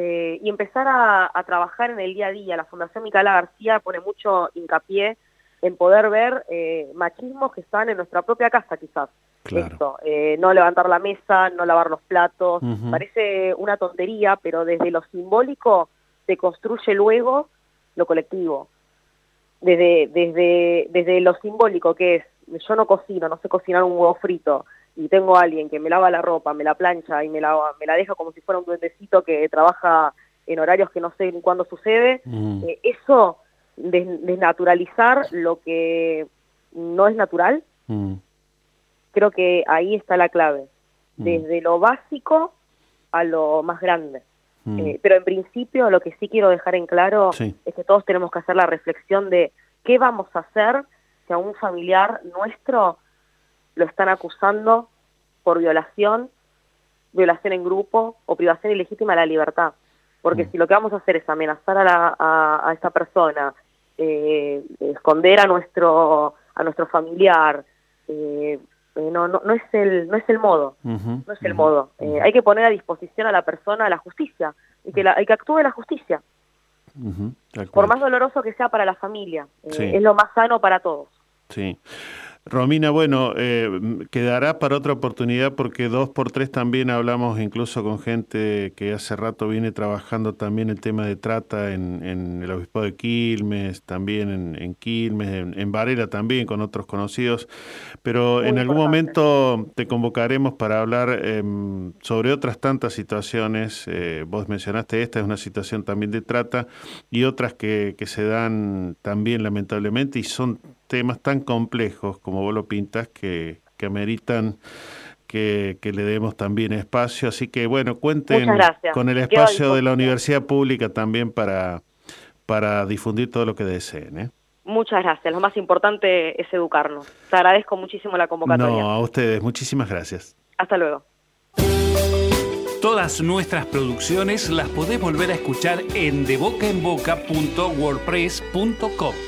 S16: Eh, y empezar a, a, trabajar en el día a día. La Fundación Micaela García pone mucho hincapié en poder ver eh, machismos que están en nuestra propia casa quizás.
S2: Claro.
S16: Esto, no levantar la mesa, no lavar los platos, uh -huh. parece una tontería, pero desde lo simbólico se construye luego lo colectivo. Desde, desde, desde lo simbólico que es, yo no cocino, no sé cocinar un huevo frito, y tengo a alguien que me lava la ropa, me la plancha y me la, me la deja como si fuera un duendecito que trabaja en horarios que no sé cuándo sucede, mm. eh, eso, des, desnaturalizar lo que no es natural, mm. creo que ahí está la clave, mm. desde lo básico a lo más grande. Eh, pero en principio lo que sí quiero dejar en claro
S2: sí.
S16: es que todos tenemos que hacer la reflexión de qué vamos a hacer si a un familiar nuestro lo están acusando por violación, violación en grupo o privación ilegítima de la libertad. Porque mm. si lo que vamos a hacer es amenazar a, la, a, a esta persona, eh, esconder a nuestro a nuestro familiar, eh, no, no, no es el no es el modo,
S2: uh -huh.
S16: no es el uh -huh. modo. Eh, hay que poner a disposición a la persona a la justicia y que, la, y que actúe la justicia.
S2: Uh -huh.
S16: Por más doloroso que sea para la familia,
S2: sí.
S16: es lo más sano para todos.
S2: Sí. Romina, bueno, eh, quedará para otra oportunidad porque dos por tres también hablamos incluso con gente que hace rato viene trabajando también el tema de trata en, en el Obispado de Quilmes, también en, en Quilmes, en, en, Varela también con otros conocidos, pero Muy en algún momento te convocaremos para hablar eh, sobre otras tantas situaciones. Eh, vos mencionaste esta, es una situación también de trata y otras que, que se dan también lamentablemente y son temas tan complejos como vos lo pintas que, que ameritan que, que, le demos también espacio. Así que bueno, cuenten con el espacio de la universidad pública también para, para difundir todo lo que deseen. ¿eh?
S16: Muchas gracias. Lo más importante es educarnos. Te agradezco muchísimo la convocatoria.
S2: No, a ustedes. Muchísimas gracias.
S16: Hasta luego.
S17: Todas nuestras producciones las podés volver a escuchar en debocaenboca.wordpress.com.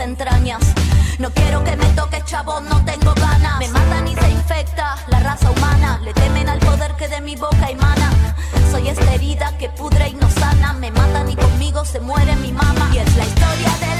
S18: entrañas. No quiero que me toque chavo, no tengo ganas. Me matan y se infecta la raza humana. Le temen al poder que de mi boca emana. Soy esta herida que pudre y no sana. Me matan y conmigo se muere mi mamá. Y es la historia
S17: de la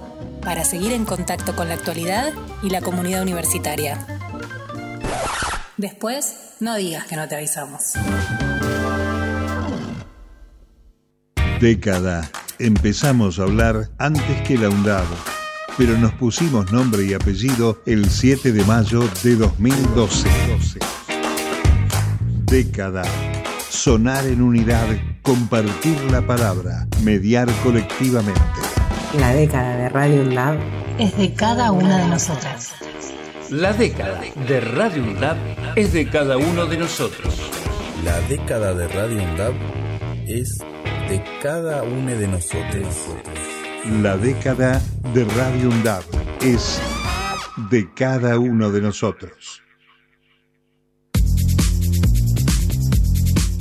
S17: para seguir en contacto con la actualidad y la comunidad universitaria. Después, no digas que no te avisamos.
S5: Década. Empezamos a hablar antes que la UNDAB, pero nos pusimos nombre y apellido el 7 de mayo de 2012. Década. Sonar en unidad, compartir la palabra, mediar colectivamente.
S6: La década de Radio UNDAB
S17: Es de cada una de nosotras.
S19: La década de Radio UNDAB es de cada uno de nosotros.
S20: La década de Radio UNDAB es de cada uno de nosotros.
S5: La década de Radio UNDAB es de cada uno de nosotros.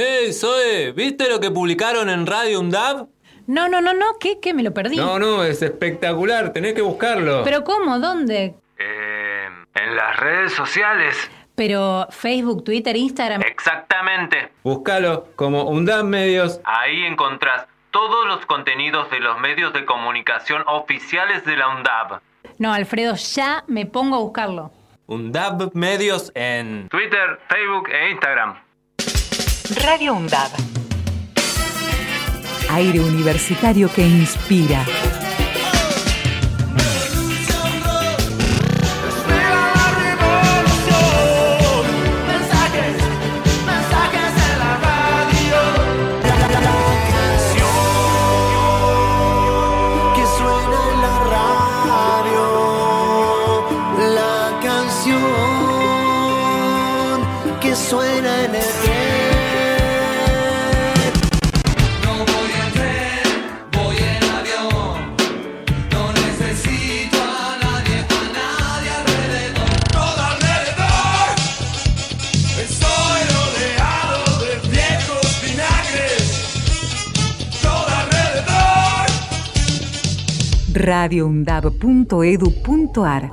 S10: ¡Hey, Zoe! ¿Viste lo que publicaron en Radio UNDAB?
S4: No, no, no, no, ¿qué? ¿Qué? Me lo perdí.
S10: No, no, es espectacular, tenés que buscarlo.
S4: ¿Pero cómo? ¿Dónde?
S10: en las redes sociales.
S4: Pero Facebook, Twitter, Instagram.
S10: Exactamente. Búscalo como UNDAB Medios. Ahí encontrás todos los contenidos de los medios de comunicación oficiales de la UNDAB.
S4: No, Alfredo, ya me pongo a buscarlo.
S10: UNDAB Medios en Twitter, Facebook e Instagram.
S21: Radio UNDAB. Aire universitario que inspira.
S8: radioundab.edu.ar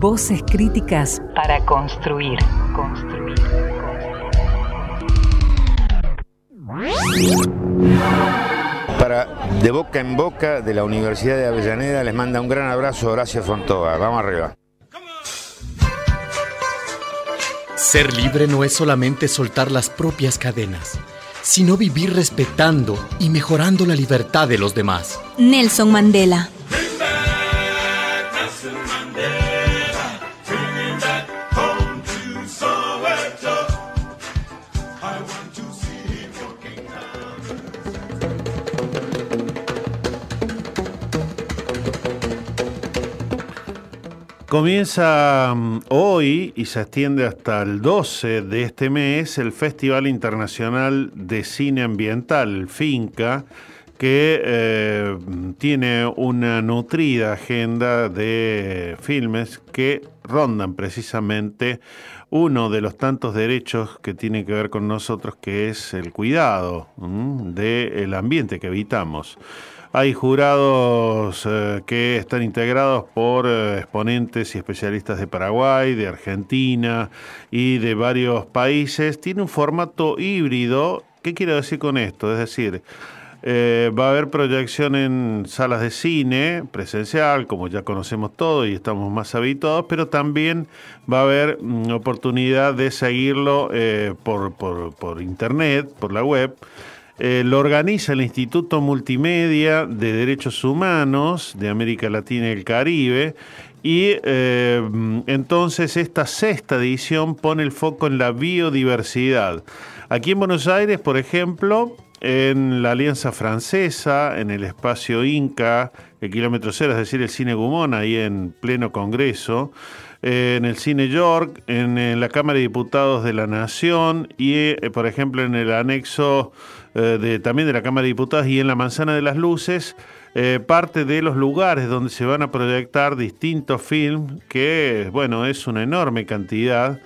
S8: Voces críticas para construir. Construir.
S22: Para De Boca en Boca de la Universidad de Avellaneda les manda un gran abrazo Horacio Fontoa. Vamos arriba.
S23: Ser libre no es solamente soltar las propias cadenas, sino vivir respetando y mejorando la libertad de los demás.
S24: Nelson Mandela.
S2: Comienza mm, hoy y se extiende hasta el 12 de este mes el Festival Internacional de Cine Ambiental, FINCA, que eh, tiene una nutrida agenda de filmes que rondan precisamente uno de los tantos derechos que tiene que ver con nosotros, que es el cuidado del ambiente que habitamos. Hay jurados eh, que están integrados por eh, exponentes y especialistas de Paraguay, de Argentina y de varios países. Tiene un formato híbrido. ¿Qué quiero decir con esto? Es decir, eh, va a haber proyección en salas de cine presencial, como ya conocemos todo y estamos más habituados, pero también va a haber mm, oportunidad de seguirlo por, por, por internet, por la web. Eh, lo organiza el Instituto Multimedia de Derechos Humanos de América Latina y el Caribe. Y eh, entonces esta sexta edición pone el foco en la biodiversidad. Aquí en Buenos Aires, por ejemplo, en la Alianza Francesa, en el espacio Inca, el kilómetro cero, es decir, el Cine Gumón, ahí en pleno Congreso, eh, en el Cine York, en, la Cámara de Diputados de la Nación y, por ejemplo, en el anexo eh, también de la Cámara de Diputados y en la Manzana de las Luces, eh, parte de los lugares donde se van a proyectar distintos films, que, bueno, es una enorme cantidad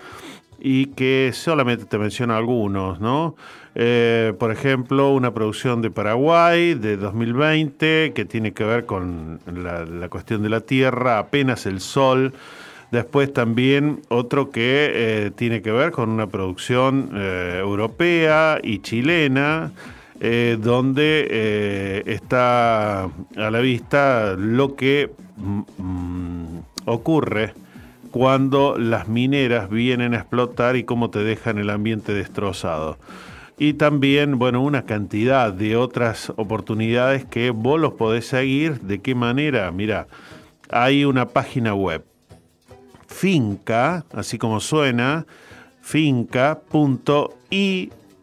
S2: y que solamente te menciono algunos, ¿no? Eh, por ejemplo, una producción de Paraguay de 2020 que tiene que ver con la, la cuestión de la tierra, apenas el sol, Después también otro que eh, tiene que ver con una producción eh, europea y chilena, eh, donde está a la vista lo que mm, ocurre cuando las mineras vienen a explotar y cómo te dejan el ambiente destrozado. Y también, bueno, una cantidad de otras oportunidades que vos los podés seguir. ¿De qué manera? Mira, hay una página web finca, así como suena, finca.i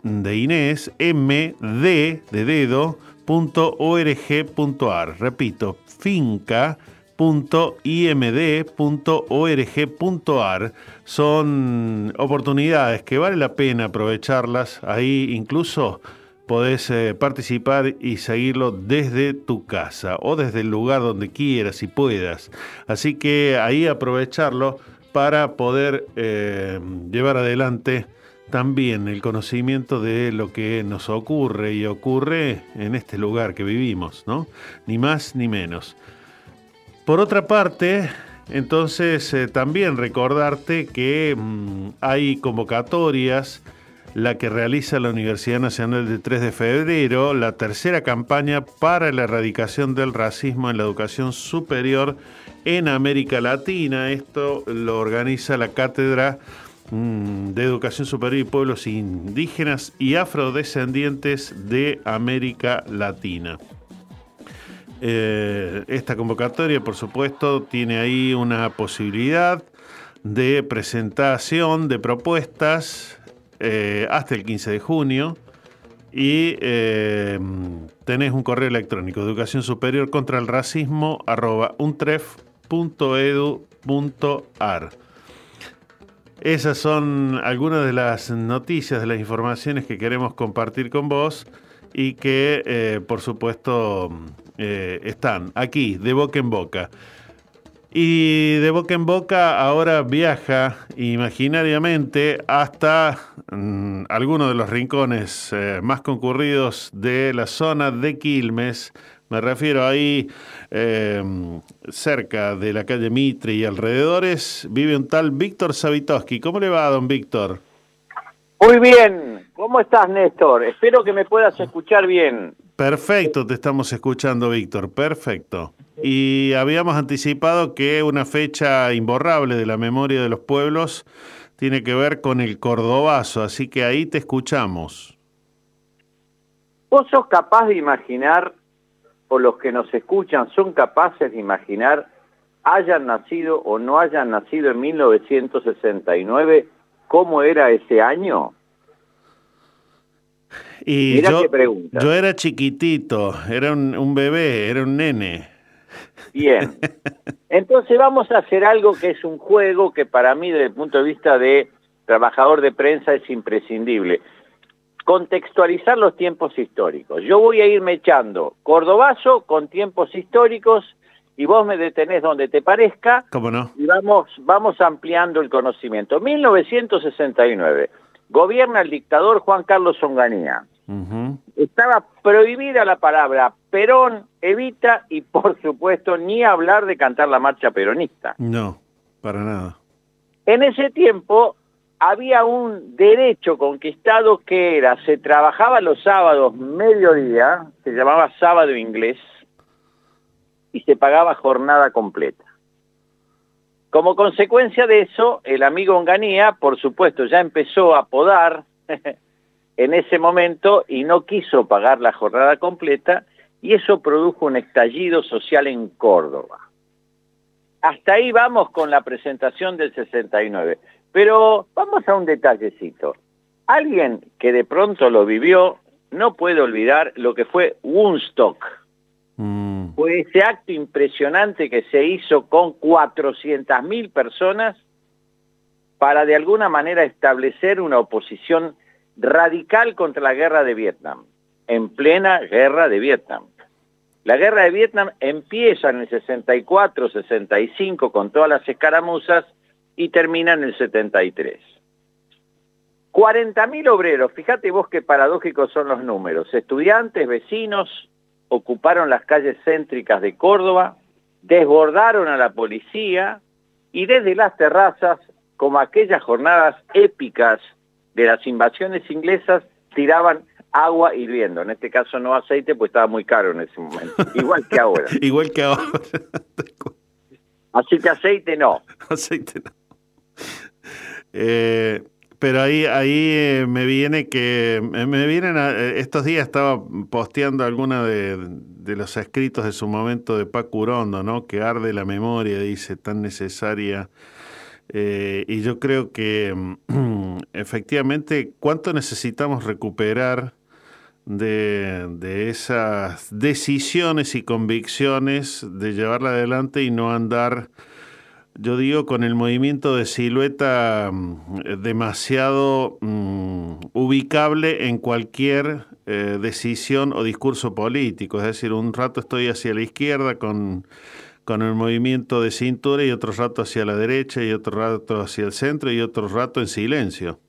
S2: de Inés, md de dedo, punto org.ar. Repito, finca.imd.org.ar son oportunidades que vale la pena aprovecharlas. Ahí incluso podés eh, participar y seguirlo desde tu casa o desde el lugar donde quieras y puedas. Así que ahí aprovecharlo para poder eh, llevar adelante también el conocimiento de lo que nos ocurre y ocurre en este lugar que vivimos, ¿no? Ni más ni menos. Por otra parte, entonces eh, también recordarte que mm, hay convocatorias la que realiza la Universidad Nacional de 3 de febrero, la tercera campaña para la erradicación del racismo en la educación superior en América Latina. Esto lo organiza la Cátedra mm, de Educación Superior y Pueblos Indígenas y Afrodescendientes de América Latina. Eh, esta convocatoria, por supuesto, tiene ahí una posibilidad de presentación de propuestas eh, hasta el 15 de junio y eh, tenés un correo electrónico, educación superior contra el racismo arroba untref.edu.ar. Esas son algunas de las noticias, de las informaciones que queremos compartir con vos y que, eh, por supuesto, están aquí, de boca en boca. Y de boca en boca ahora viaja imaginariamente hasta mm, algunos de los rincones eh, más concurridos de la zona de Quilmes Me refiero ahí, eh, cerca de la calle Mitre y alrededores, vive un tal Víctor Savitoski. ¿Cómo le va, don Víctor?
S25: Muy bien, ¿cómo estás Néstor? Espero que me puedas escuchar bien.
S2: Perfecto, te estamos escuchando, Víctor. Perfecto. Y habíamos anticipado que una fecha imborrable de la memoria de los pueblos tiene que ver con el cordobazo, así que ahí te escuchamos.
S25: ¿Vos sos capaz de imaginar, o los que nos escuchan son capaces de imaginar, hayan nacido o no hayan nacido en 1969, cómo era ese año?
S2: Y yo,
S25: qué pregunta.
S2: yo era chiquitito, era un, un bebé, era un nene.
S25: Bien. (laughs) Entonces vamos a hacer algo que es un juego que para mí desde el punto de vista de trabajador de prensa es imprescindible. Contextualizar los tiempos históricos. Yo voy a irme echando cordobazo con tiempos históricos y vos me detenés donde te parezca
S2: ¿Cómo no?
S25: y vamos, vamos ampliando el conocimiento. 1969. Gobierna el dictador Juan Carlos Onganía. Estaba prohibida la palabra Perón, Evita y por supuesto ni hablar de cantar la marcha peronista.
S2: No, para nada.
S25: En ese tiempo había un derecho conquistado que era, se trabajaba los sábados mediodía, se llamaba sábado inglés, y se pagaba jornada completa. Como consecuencia de eso, el amigo Onganía, por supuesto, ya empezó a podar (laughs) en ese momento y no quiso pagar la jornada completa y eso produjo un estallido social en Córdoba. Hasta ahí vamos con la presentación del 69. Pero vamos a un detallecito. Alguien que de pronto lo vivió no puede olvidar lo que fue Woodstock. Fue ese acto impresionante que se hizo con 400.000 personas para de alguna manera establecer una oposición radical contra la guerra de Vietnam, en plena guerra de Vietnam. La guerra de Vietnam empieza en el 64, 65 con todas las escaramuzas y termina en el 73. 40.000 obreros, fíjate vos qué paradójicos son los números, estudiantes, vecinos, ocuparon las calles céntricas de Córdoba, desbordaron a la policía y desde las terrazas, como aquellas jornadas épicas de las invasiones inglesas, tiraban agua hirviendo. En este caso no aceite, pues estaba muy caro en ese momento. (laughs) Igual que ahora.
S2: Igual que ahora.
S25: Así que aceite no.
S2: Aceite no. Eh, pero ahí, ahí eh, me viene que, eh, me vienen, a- eh, estos días estaba posteando alguna de, los escritos de su momento de Paco Urondo, ¿no? Que arde la memoria, dice, tan necesaria. Y yo creo que mm, (clears throat) efectivamente, ¿cuánto necesitamos recuperar de, de esas decisiones y convicciones de llevarla adelante y no andar yo digo con el movimiento de silueta mm, demasiado mm, ubicable en cualquier eh, decisión o discurso político. Es decir, un rato estoy hacia la izquierda con, con el movimiento de cintura y otro rato hacia la derecha y otro rato hacia el centro y otro rato en silencio.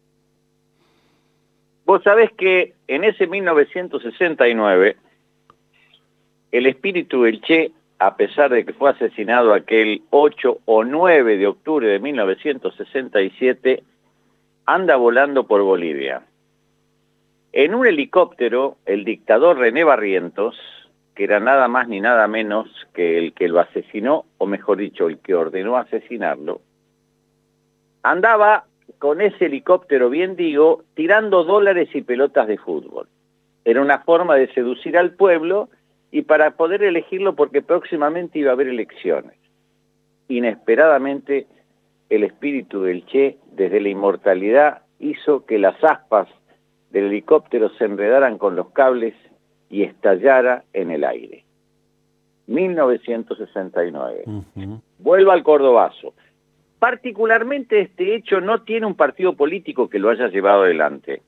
S25: Vos sabés que en ese 1969 el espíritu del Che, a pesar de que fue asesinado aquel 8 o 9 de octubre de 1967, anda volando por Bolivia. En un helicóptero, el dictador René Barrientos, que era nada más ni nada menos que el que lo asesinó, o mejor dicho, el que ordenó asesinarlo, andaba con ese helicóptero, bien digo, tirando dólares y pelotas de fútbol. Era una forma de seducir al pueblo y para poder elegirlo porque próximamente iba a haber elecciones. Inesperadamente, el espíritu del Che, desde la inmortalidad, hizo que las aspas del helicóptero se enredaran con los cables y estallara en el aire. 1969. Vuelvo al Cordobazo. Particularmente este hecho no tiene un partido político que lo haya llevado adelante.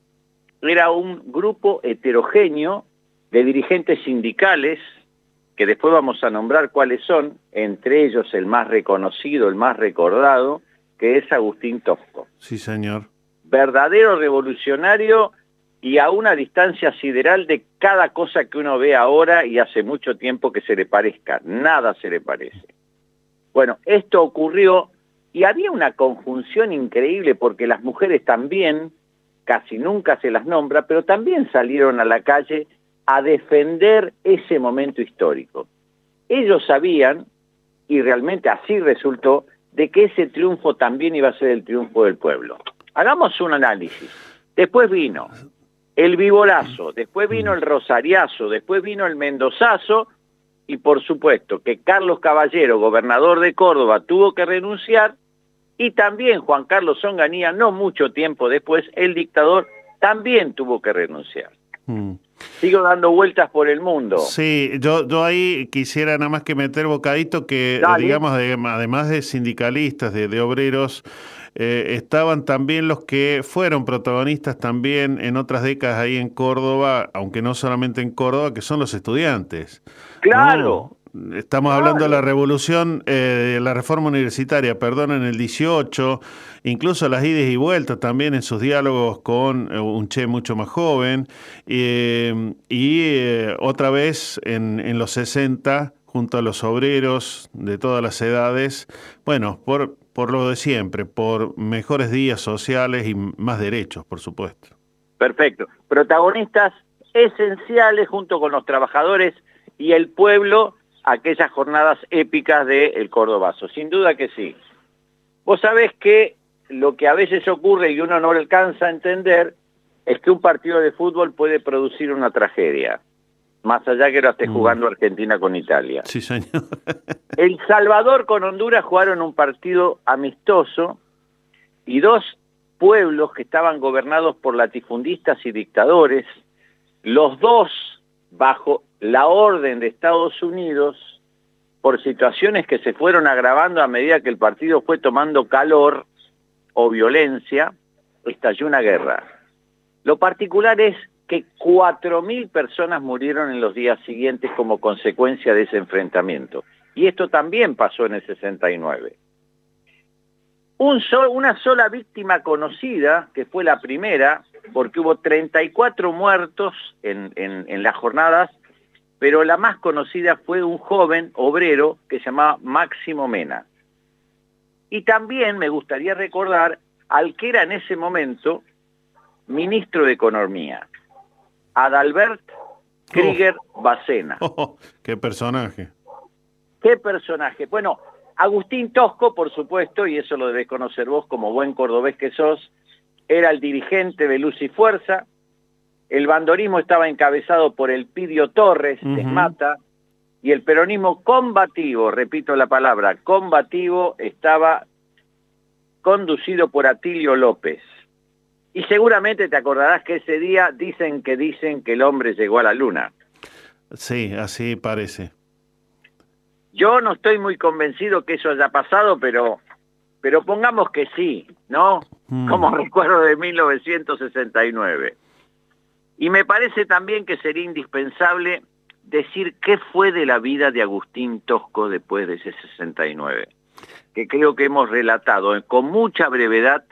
S25: Era un grupo heterogéneo de dirigentes sindicales, que después vamos a nombrar cuáles son, entre ellos el más reconocido, el más recordado, que es Agustín Tosco.
S2: Sí, señor.
S25: Verdadero revolucionario y a una distancia sideral de cada cosa que uno ve ahora y hace mucho tiempo que se le parezca. Nada se le parece. Bueno, esto ocurrió y había una conjunción increíble porque las mujeres también, casi nunca se las nombra, pero también salieron a la calle a defender ese momento histórico. Ellos sabían, y realmente así resultó, de que ese triunfo también iba a ser el triunfo del pueblo. Hagamos un análisis. Después vino el vivolazo, después vino el rosariazo, después vino el mendozazo y por supuesto que Carlos Caballero, gobernador de Córdoba, tuvo que renunciar y también Juan Carlos Onganía, no mucho tiempo después, el dictador también tuvo que renunciar.
S2: Mm.
S25: Sigo dando vueltas por el mundo.
S2: Sí, yo, yo ahí quisiera nada más que meter bocadito que,
S25: Dale.
S2: digamos, de- además de sindicalistas, de, de obreros, eh, estaban también los que fueron protagonistas también en otras décadas ahí en Córdoba, aunque no solamente en Córdoba, que son los estudiantes.
S25: Claro.
S2: ¿no? Estamos hablando de la revolución, eh, de la reforma universitaria, perdón, en el 18, incluso las idas y vueltas también en sus diálogos con eh, un Che mucho más joven, eh, y eh, otra vez en, en los 60, junto a los obreros de todas las edades, bueno, por, por lo de siempre, por mejores días sociales y más derechos, por supuesto.
S25: Perfecto. Protagonistas esenciales junto con los trabajadores y el pueblo aquellas jornadas épicas de El Cordobazo. Sin duda que sí. Vos sabés que lo que a veces ocurre y uno no lo alcanza a entender es que un partido de fútbol puede producir una tragedia, más allá que lo esté jugando Argentina con Italia.
S2: Sí, señor. (laughs)
S25: El Salvador con Honduras jugaron un partido amistoso y dos pueblos que estaban gobernados por latifundistas y dictadores, los dos bajo la orden de Estados Unidos, por situaciones que se fueron agravando a medida que el partido fue tomando calor o violencia, estalló una guerra. Lo particular es que 4.000 personas murieron en los días siguientes como consecuencia de ese enfrentamiento. Y esto también pasó en el 69. Un sol- una sola víctima conocida, que fue la primera, porque hubo 34 muertos en, en- en las jornadas, pero la más conocida fue un joven obrero que se llamaba Máximo Mena. Y también me gustaría recordar al que era en ese momento ministro de Economía, Adalbert Krieger Bacena. (laughs)
S2: Oh, qué personaje.
S25: ¿Qué personaje? Bueno, Agustín Tosco, por supuesto, y eso lo debés conocer vos como buen cordobés que sos, era el dirigente de Luz y Fuerza. El bandorismo estaba encabezado por el Pidio Torres de
S2: Ujú.
S25: Mata y el peronismo combativo, repito la palabra, combativo, estaba conducido por Atilio López. Y seguramente te acordarás que ese día dicen que dicen que el hombre llegó a la luna.
S2: Sí, así parece.
S25: Yo no estoy muy convencido que eso haya pasado, pero, pero pongamos que sí, ¿no?
S2: Mm.
S25: Como (laughs) recuerdo de 1969. Y me parece también que sería indispensable decir qué fue de la vida de Agustín Tosco después de ese 69, que creo que hemos relatado eh, con mucha brevedad,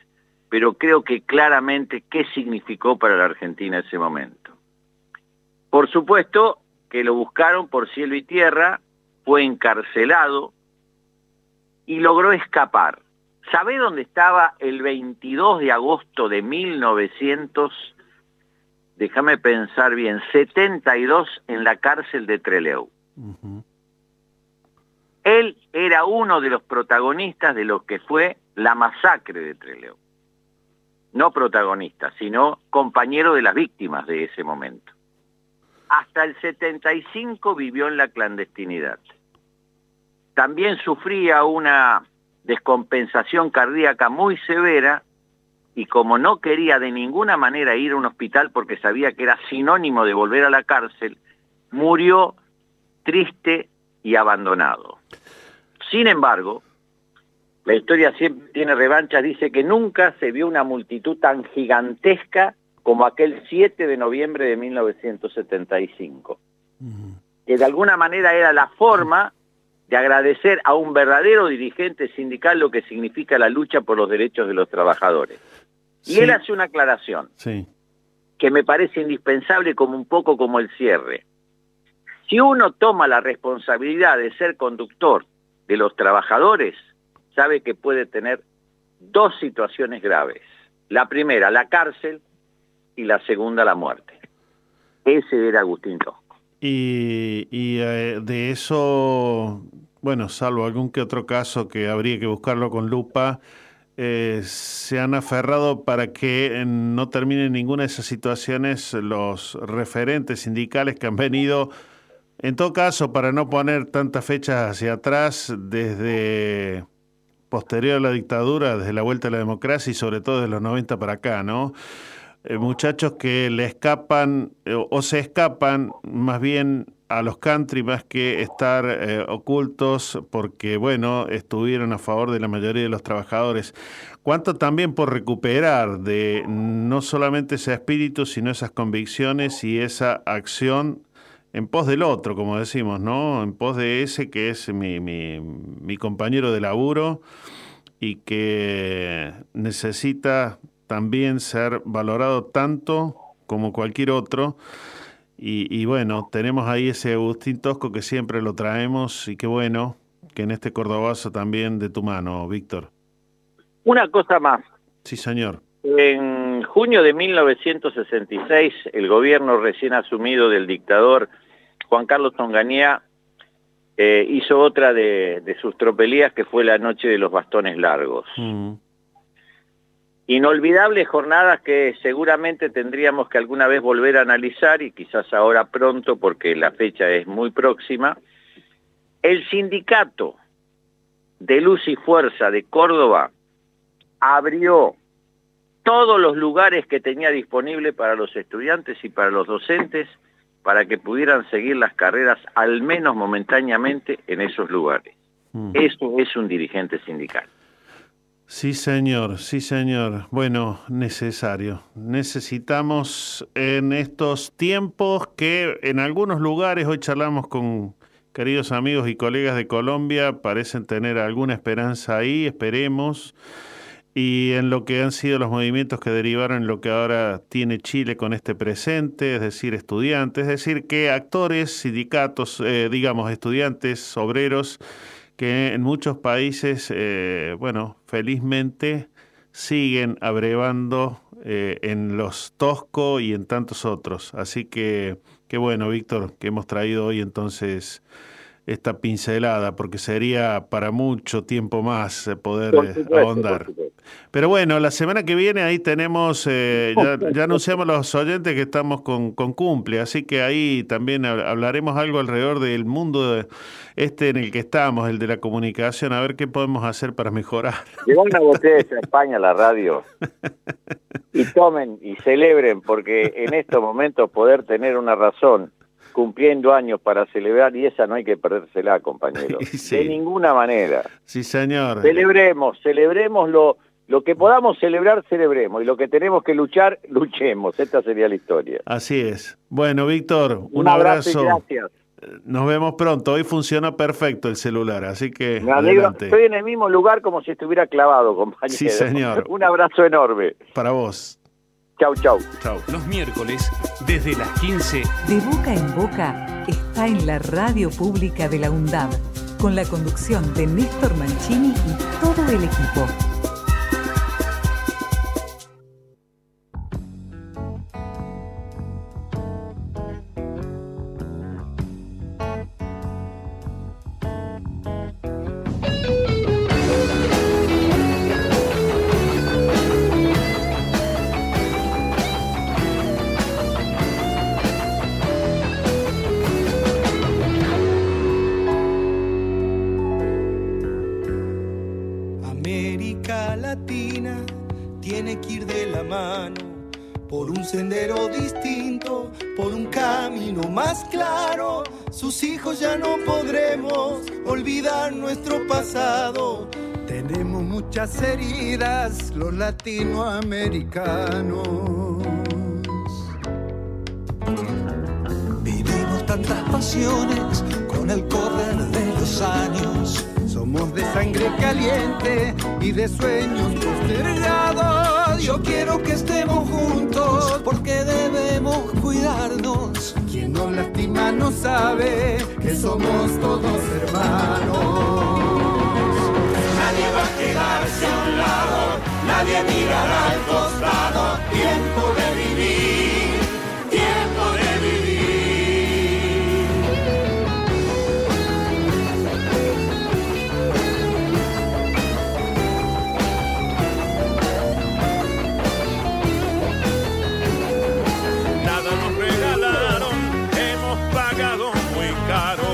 S25: pero creo que claramente qué significó para la Argentina ese momento. Por supuesto que lo buscaron por cielo y tierra, fue encarcelado y logró escapar. ¿Sabe dónde estaba el 22 de agosto de 1900? Déjame pensar bien, 72 en la cárcel de Trelew. Él era uno de los protagonistas de lo que fue la masacre de Trelew. No protagonista, sino compañero de las víctimas de ese momento. Hasta el 75 vivió en la clandestinidad. También sufría una descompensación cardíaca muy severa y como no quería de ninguna manera ir a un hospital porque sabía que era sinónimo de volver a la cárcel, murió triste y abandonado. Sin embargo, la historia siempre tiene revancha, dice que nunca se vio una multitud tan gigantesca como aquel 7 de noviembre de 1975, que de alguna manera era la forma de agradecer a un verdadero dirigente sindical lo que significa la lucha por los derechos de los trabajadores. Y
S2: Sí.
S25: él hace una aclaración.
S2: Sí.
S25: que me parece indispensable como un poco como el cierre. Si uno toma la responsabilidad de ser conductor de los trabajadores, sabe que puede tener dos situaciones graves. La primera, la cárcel, y la segunda, la muerte. Ese era Agustín Tosco.
S2: Y, y, eh, de eso, bueno, salvo algún que otro caso que habría que buscarlo con lupa, eh, se han aferrado para que no termine ninguna de esas situaciones los referentes sindicales que han venido, en todo caso, para no poner tantas fechas hacia atrás, desde posterior a la dictadura, desde la vuelta a la democracia y sobre todo de los 90 para acá, ¿no? Eh, muchachos que le escapan eh, o se escapan más bien a los country más que estar eh, ocultos porque, bueno, estuvieron a favor de la mayoría de los trabajadores. ¿Cuánto también por recuperar de no solamente ese espíritu, sino esas convicciones y esa acción en pos del otro, como decimos, ¿no? En pos de ese que es mi, mi, mi compañero de laburo y que necesita también ser valorado tanto como cualquier otro. Y, y, bueno, tenemos ahí ese Agustín Tosco que siempre lo traemos y qué bueno que en este Cordobazo también de tu mano, Víctor.
S25: Una cosa más.
S2: Sí, señor.
S25: En junio de 1966, el gobierno recién asumido del dictador Juan Carlos Onganía eh, hizo otra de, de, sus tropelías que fue la noche de los bastones largos. Mm. Inolvidables jornadas que seguramente tendríamos que alguna vez volver a analizar y quizás ahora pronto porque la fecha es muy próxima. El sindicato de Luz y Fuerza de Córdoba abrió todos los lugares que tenía disponible para los estudiantes y para los docentes para que pudieran seguir las carreras al menos momentáneamente en esos lugares. Mm. Eso es un dirigente sindical.
S2: Sí, señor, sí, señor. Bueno, necesario. Necesitamos en estos tiempos que en algunos lugares, hoy charlamos con queridos amigos y colegas de Colombia, parecen tener alguna esperanza ahí, esperemos. Y en lo que han sido los movimientos que derivaron en lo que ahora tiene Chile con este presente, es decir, estudiantes, es decir, que actores, sindicatos, eh, digamos, estudiantes, obreros, que en muchos países, eh, bueno, felizmente siguen abrevando eh, en los Tosco y en tantos otros. Así que, qué bueno, Víctor, que hemos traído hoy entonces esta pincelada, porque sería para mucho tiempo más eh, poder supuesto, ahondar. Pero bueno, la semana que viene ahí tenemos, eh, (laughs) ya, ya, anunciamos los oyentes que estamos con, con cumple, así que ahí también hablaremos algo alrededor del mundo este en el que estamos, el de la comunicación, a ver qué podemos hacer para mejorar.
S25: Llevan una botella de España a la radio y tomen y celebren, porque en estos momentos poder tener una razón cumpliendo años para celebrar y esa no hay que perdérsela, compañero. (laughs) Sí. De ninguna manera.
S2: Sí, señor.
S25: Celebremos, celebremos lo, lo que podamos celebrar, celebremos. Y lo que tenemos que luchar, luchemos. Esta sería la historia.
S2: Así es. Bueno, Víctor, un,
S25: un
S2: abrazo.
S25: abrazo. y gracias.
S2: Nos vemos pronto. Hoy funciona perfecto el celular, así que.
S25: Me alegro.
S2: adelante.
S25: Estoy en el mismo lugar como si estuviera clavado, compañero.
S2: Sí, señor. (laughs)
S25: Un abrazo enorme.
S2: Para vos.
S25: Chau, chau.
S2: Chau.
S1: Los miércoles, desde las 15.
S8: De boca en boca está en la radio pública de la UNDAB, con la conducción de Néstor Mancini y todo el equipo.
S26: Tenemos muchas heridas los latinoamericanos. Vivimos tantas pasiones con el correr de los años. Somos de sangre caliente y de sueños postergados. Yo quiero que estemos juntos porque debemos cuidarnos. Quien nos lastima no sabe que somos todos hermanos. Nadie va a quedarse a un lado, nadie mirará al costado. Tiempo de vivir, tiempo de vivir.
S27: Nada nos regalaron, hemos pagado muy caro.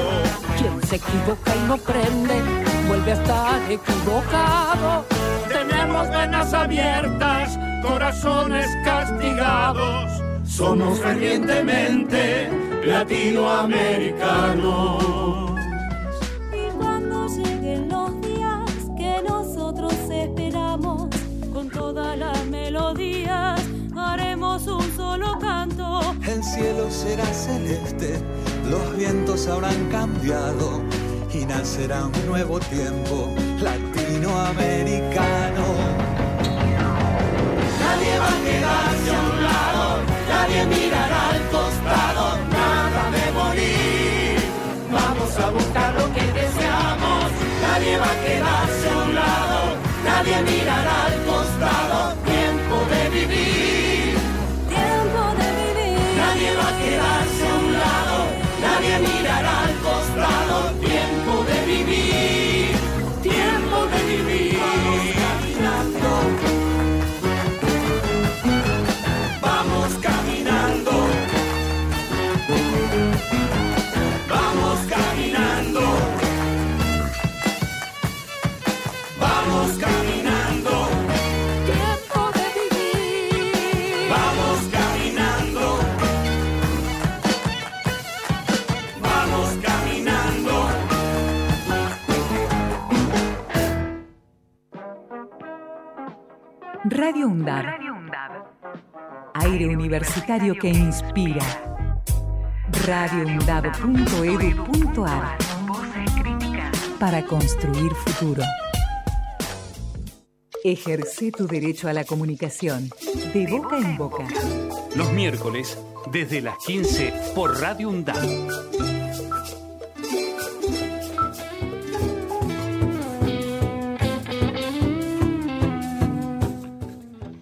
S15: Quien se equivoca y no prende, vuelve a estar equivocado.
S27: Tenemos venas abiertas, corazones castigados.
S26: Somos fervientemente latinoamericanos.
S28: Y cuando lleguen los días que nosotros esperamos, con todas las melodías haremos un solo canto.
S26: El cielo será celeste, los vientos habrán cambiado y nacerá un nuevo tiempo latinoamericano. Nadie va a quedarse a un lado, nadie mirará al costado, nada de morir. Vamos a buscar lo que deseamos, nadie va a quedarse a un lado, nadie mirará al costado, tiempo de vivir.
S8: Radio UNDAB. Aire universitario que inspira. radioundab.edu.ar Para construir futuro. Ejerce tu derecho a la comunicación. De boca en boca.
S1: Los miércoles, desde las 15 por Radio UNDAB.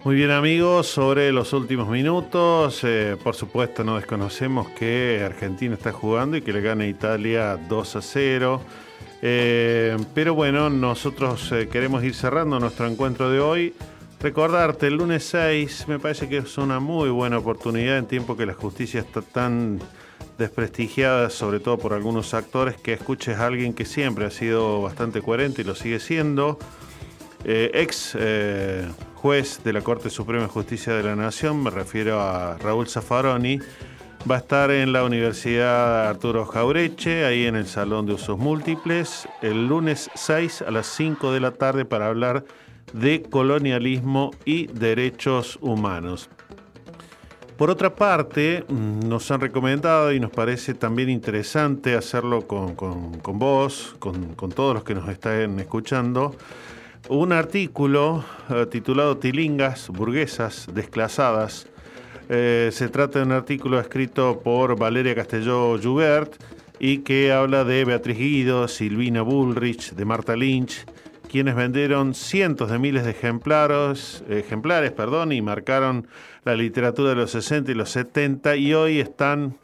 S2: Muy bien amigos, sobre los últimos minutos, eh, por supuesto no desconocemos que Argentina está jugando y que le gana Italia 2 a 0. Eh, pero bueno, nosotros eh, queremos ir cerrando nuestro encuentro de hoy. Recordarte, el lunes 6 me parece que es una muy buena oportunidad en tiempo que la justicia está tan desprestigiada, sobre todo por algunos actores, que escuches a alguien que siempre ha sido bastante coherente y lo sigue siendo. Eh, ex eh, juez de la Corte Suprema de Justicia de la Nación, me refiero a Raúl Zaffaroni, va a estar en la Universidad Arturo Jaureche, ahí en el Salón de Usos Múltiples, el lunes 6 a las 5 de la tarde para hablar de colonialismo y derechos humanos. Por otra parte, mm, nos han recomendado y nos parece también interesante hacerlo con, con- con vos, con, con todos los que nos están escuchando, un artículo eh, titulado Tilingas, burguesas desclasadas. Eh, se trata de un artículo escrito por Valeria Castelló Joubert y que habla de Beatriz Guido, Silvina Bullrich, de Marta Lynch, quienes vendieron cientos de miles de ejemplares, ejemplares perdón, y marcaron la literatura de los 60 y los 70 y hoy están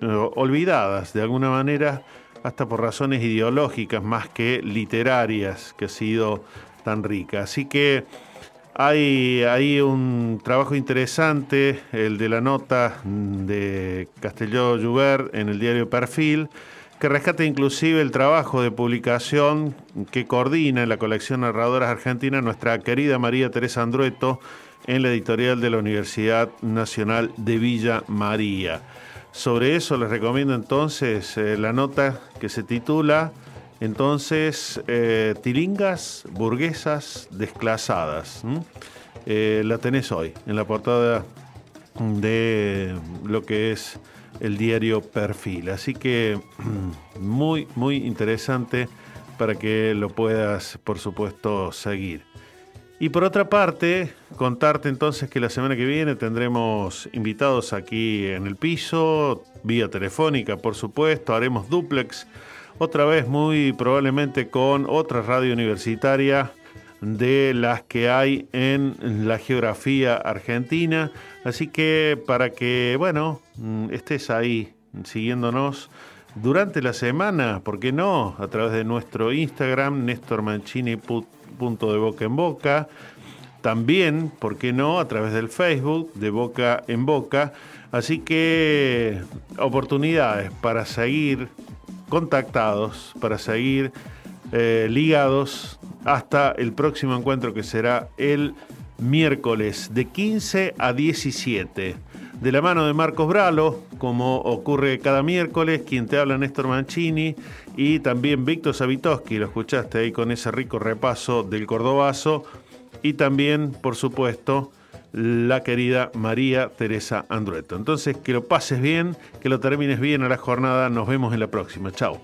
S2: eh, olvidadas de alguna manera hasta por razones ideológicas más que literarias que ha sido tan rica. Así que hay, hay un trabajo interesante, el de la nota de Castelló Joubert en el diario Perfil, que rescata inclusive el trabajo de publicación que coordina en la colección Narradoras Argentina nuestra querida María Teresa Andrueto en la editorial de la Universidad Nacional de Villa María. Sobre eso les recomiendo entonces eh, la nota que se titula entonces eh, Tilingas burguesas desclasadas. Eh, la tenés hoy en la portada de lo que es el diario Perfil. Así que (clears throat) muy, muy interesante para que lo puedas, por supuesto, seguir. Y por otra parte, contarte entonces que la semana que viene tendremos invitados aquí en el piso, vía telefónica por supuesto, haremos duplex, otra vez muy probablemente con otra radio universitaria de las que hay en la geografía argentina. Así que para que, bueno, mm, estés ahí siguiéndonos durante la semana, ¿por qué no? A través de nuestro Instagram, nestormancini.de de boca en boca. También, ¿por qué no? A través del Facebook, de boca en boca. Así que oportunidades para seguir contactados, para seguir eh, ligados hasta el próximo encuentro que será el miércoles de 15 a 17. De la mano de Marcos Bralo, como ocurre cada miércoles, quien te habla Néstor Mancini y también Víctor Savitoski, lo escuchaste ahí con ese rico repaso del Cordobazo y también, por supuesto, la querida María Teresa Andrueto. Entonces, que lo pases bien, que lo termines bien a la jornada. Nos vemos en la próxima. Chao.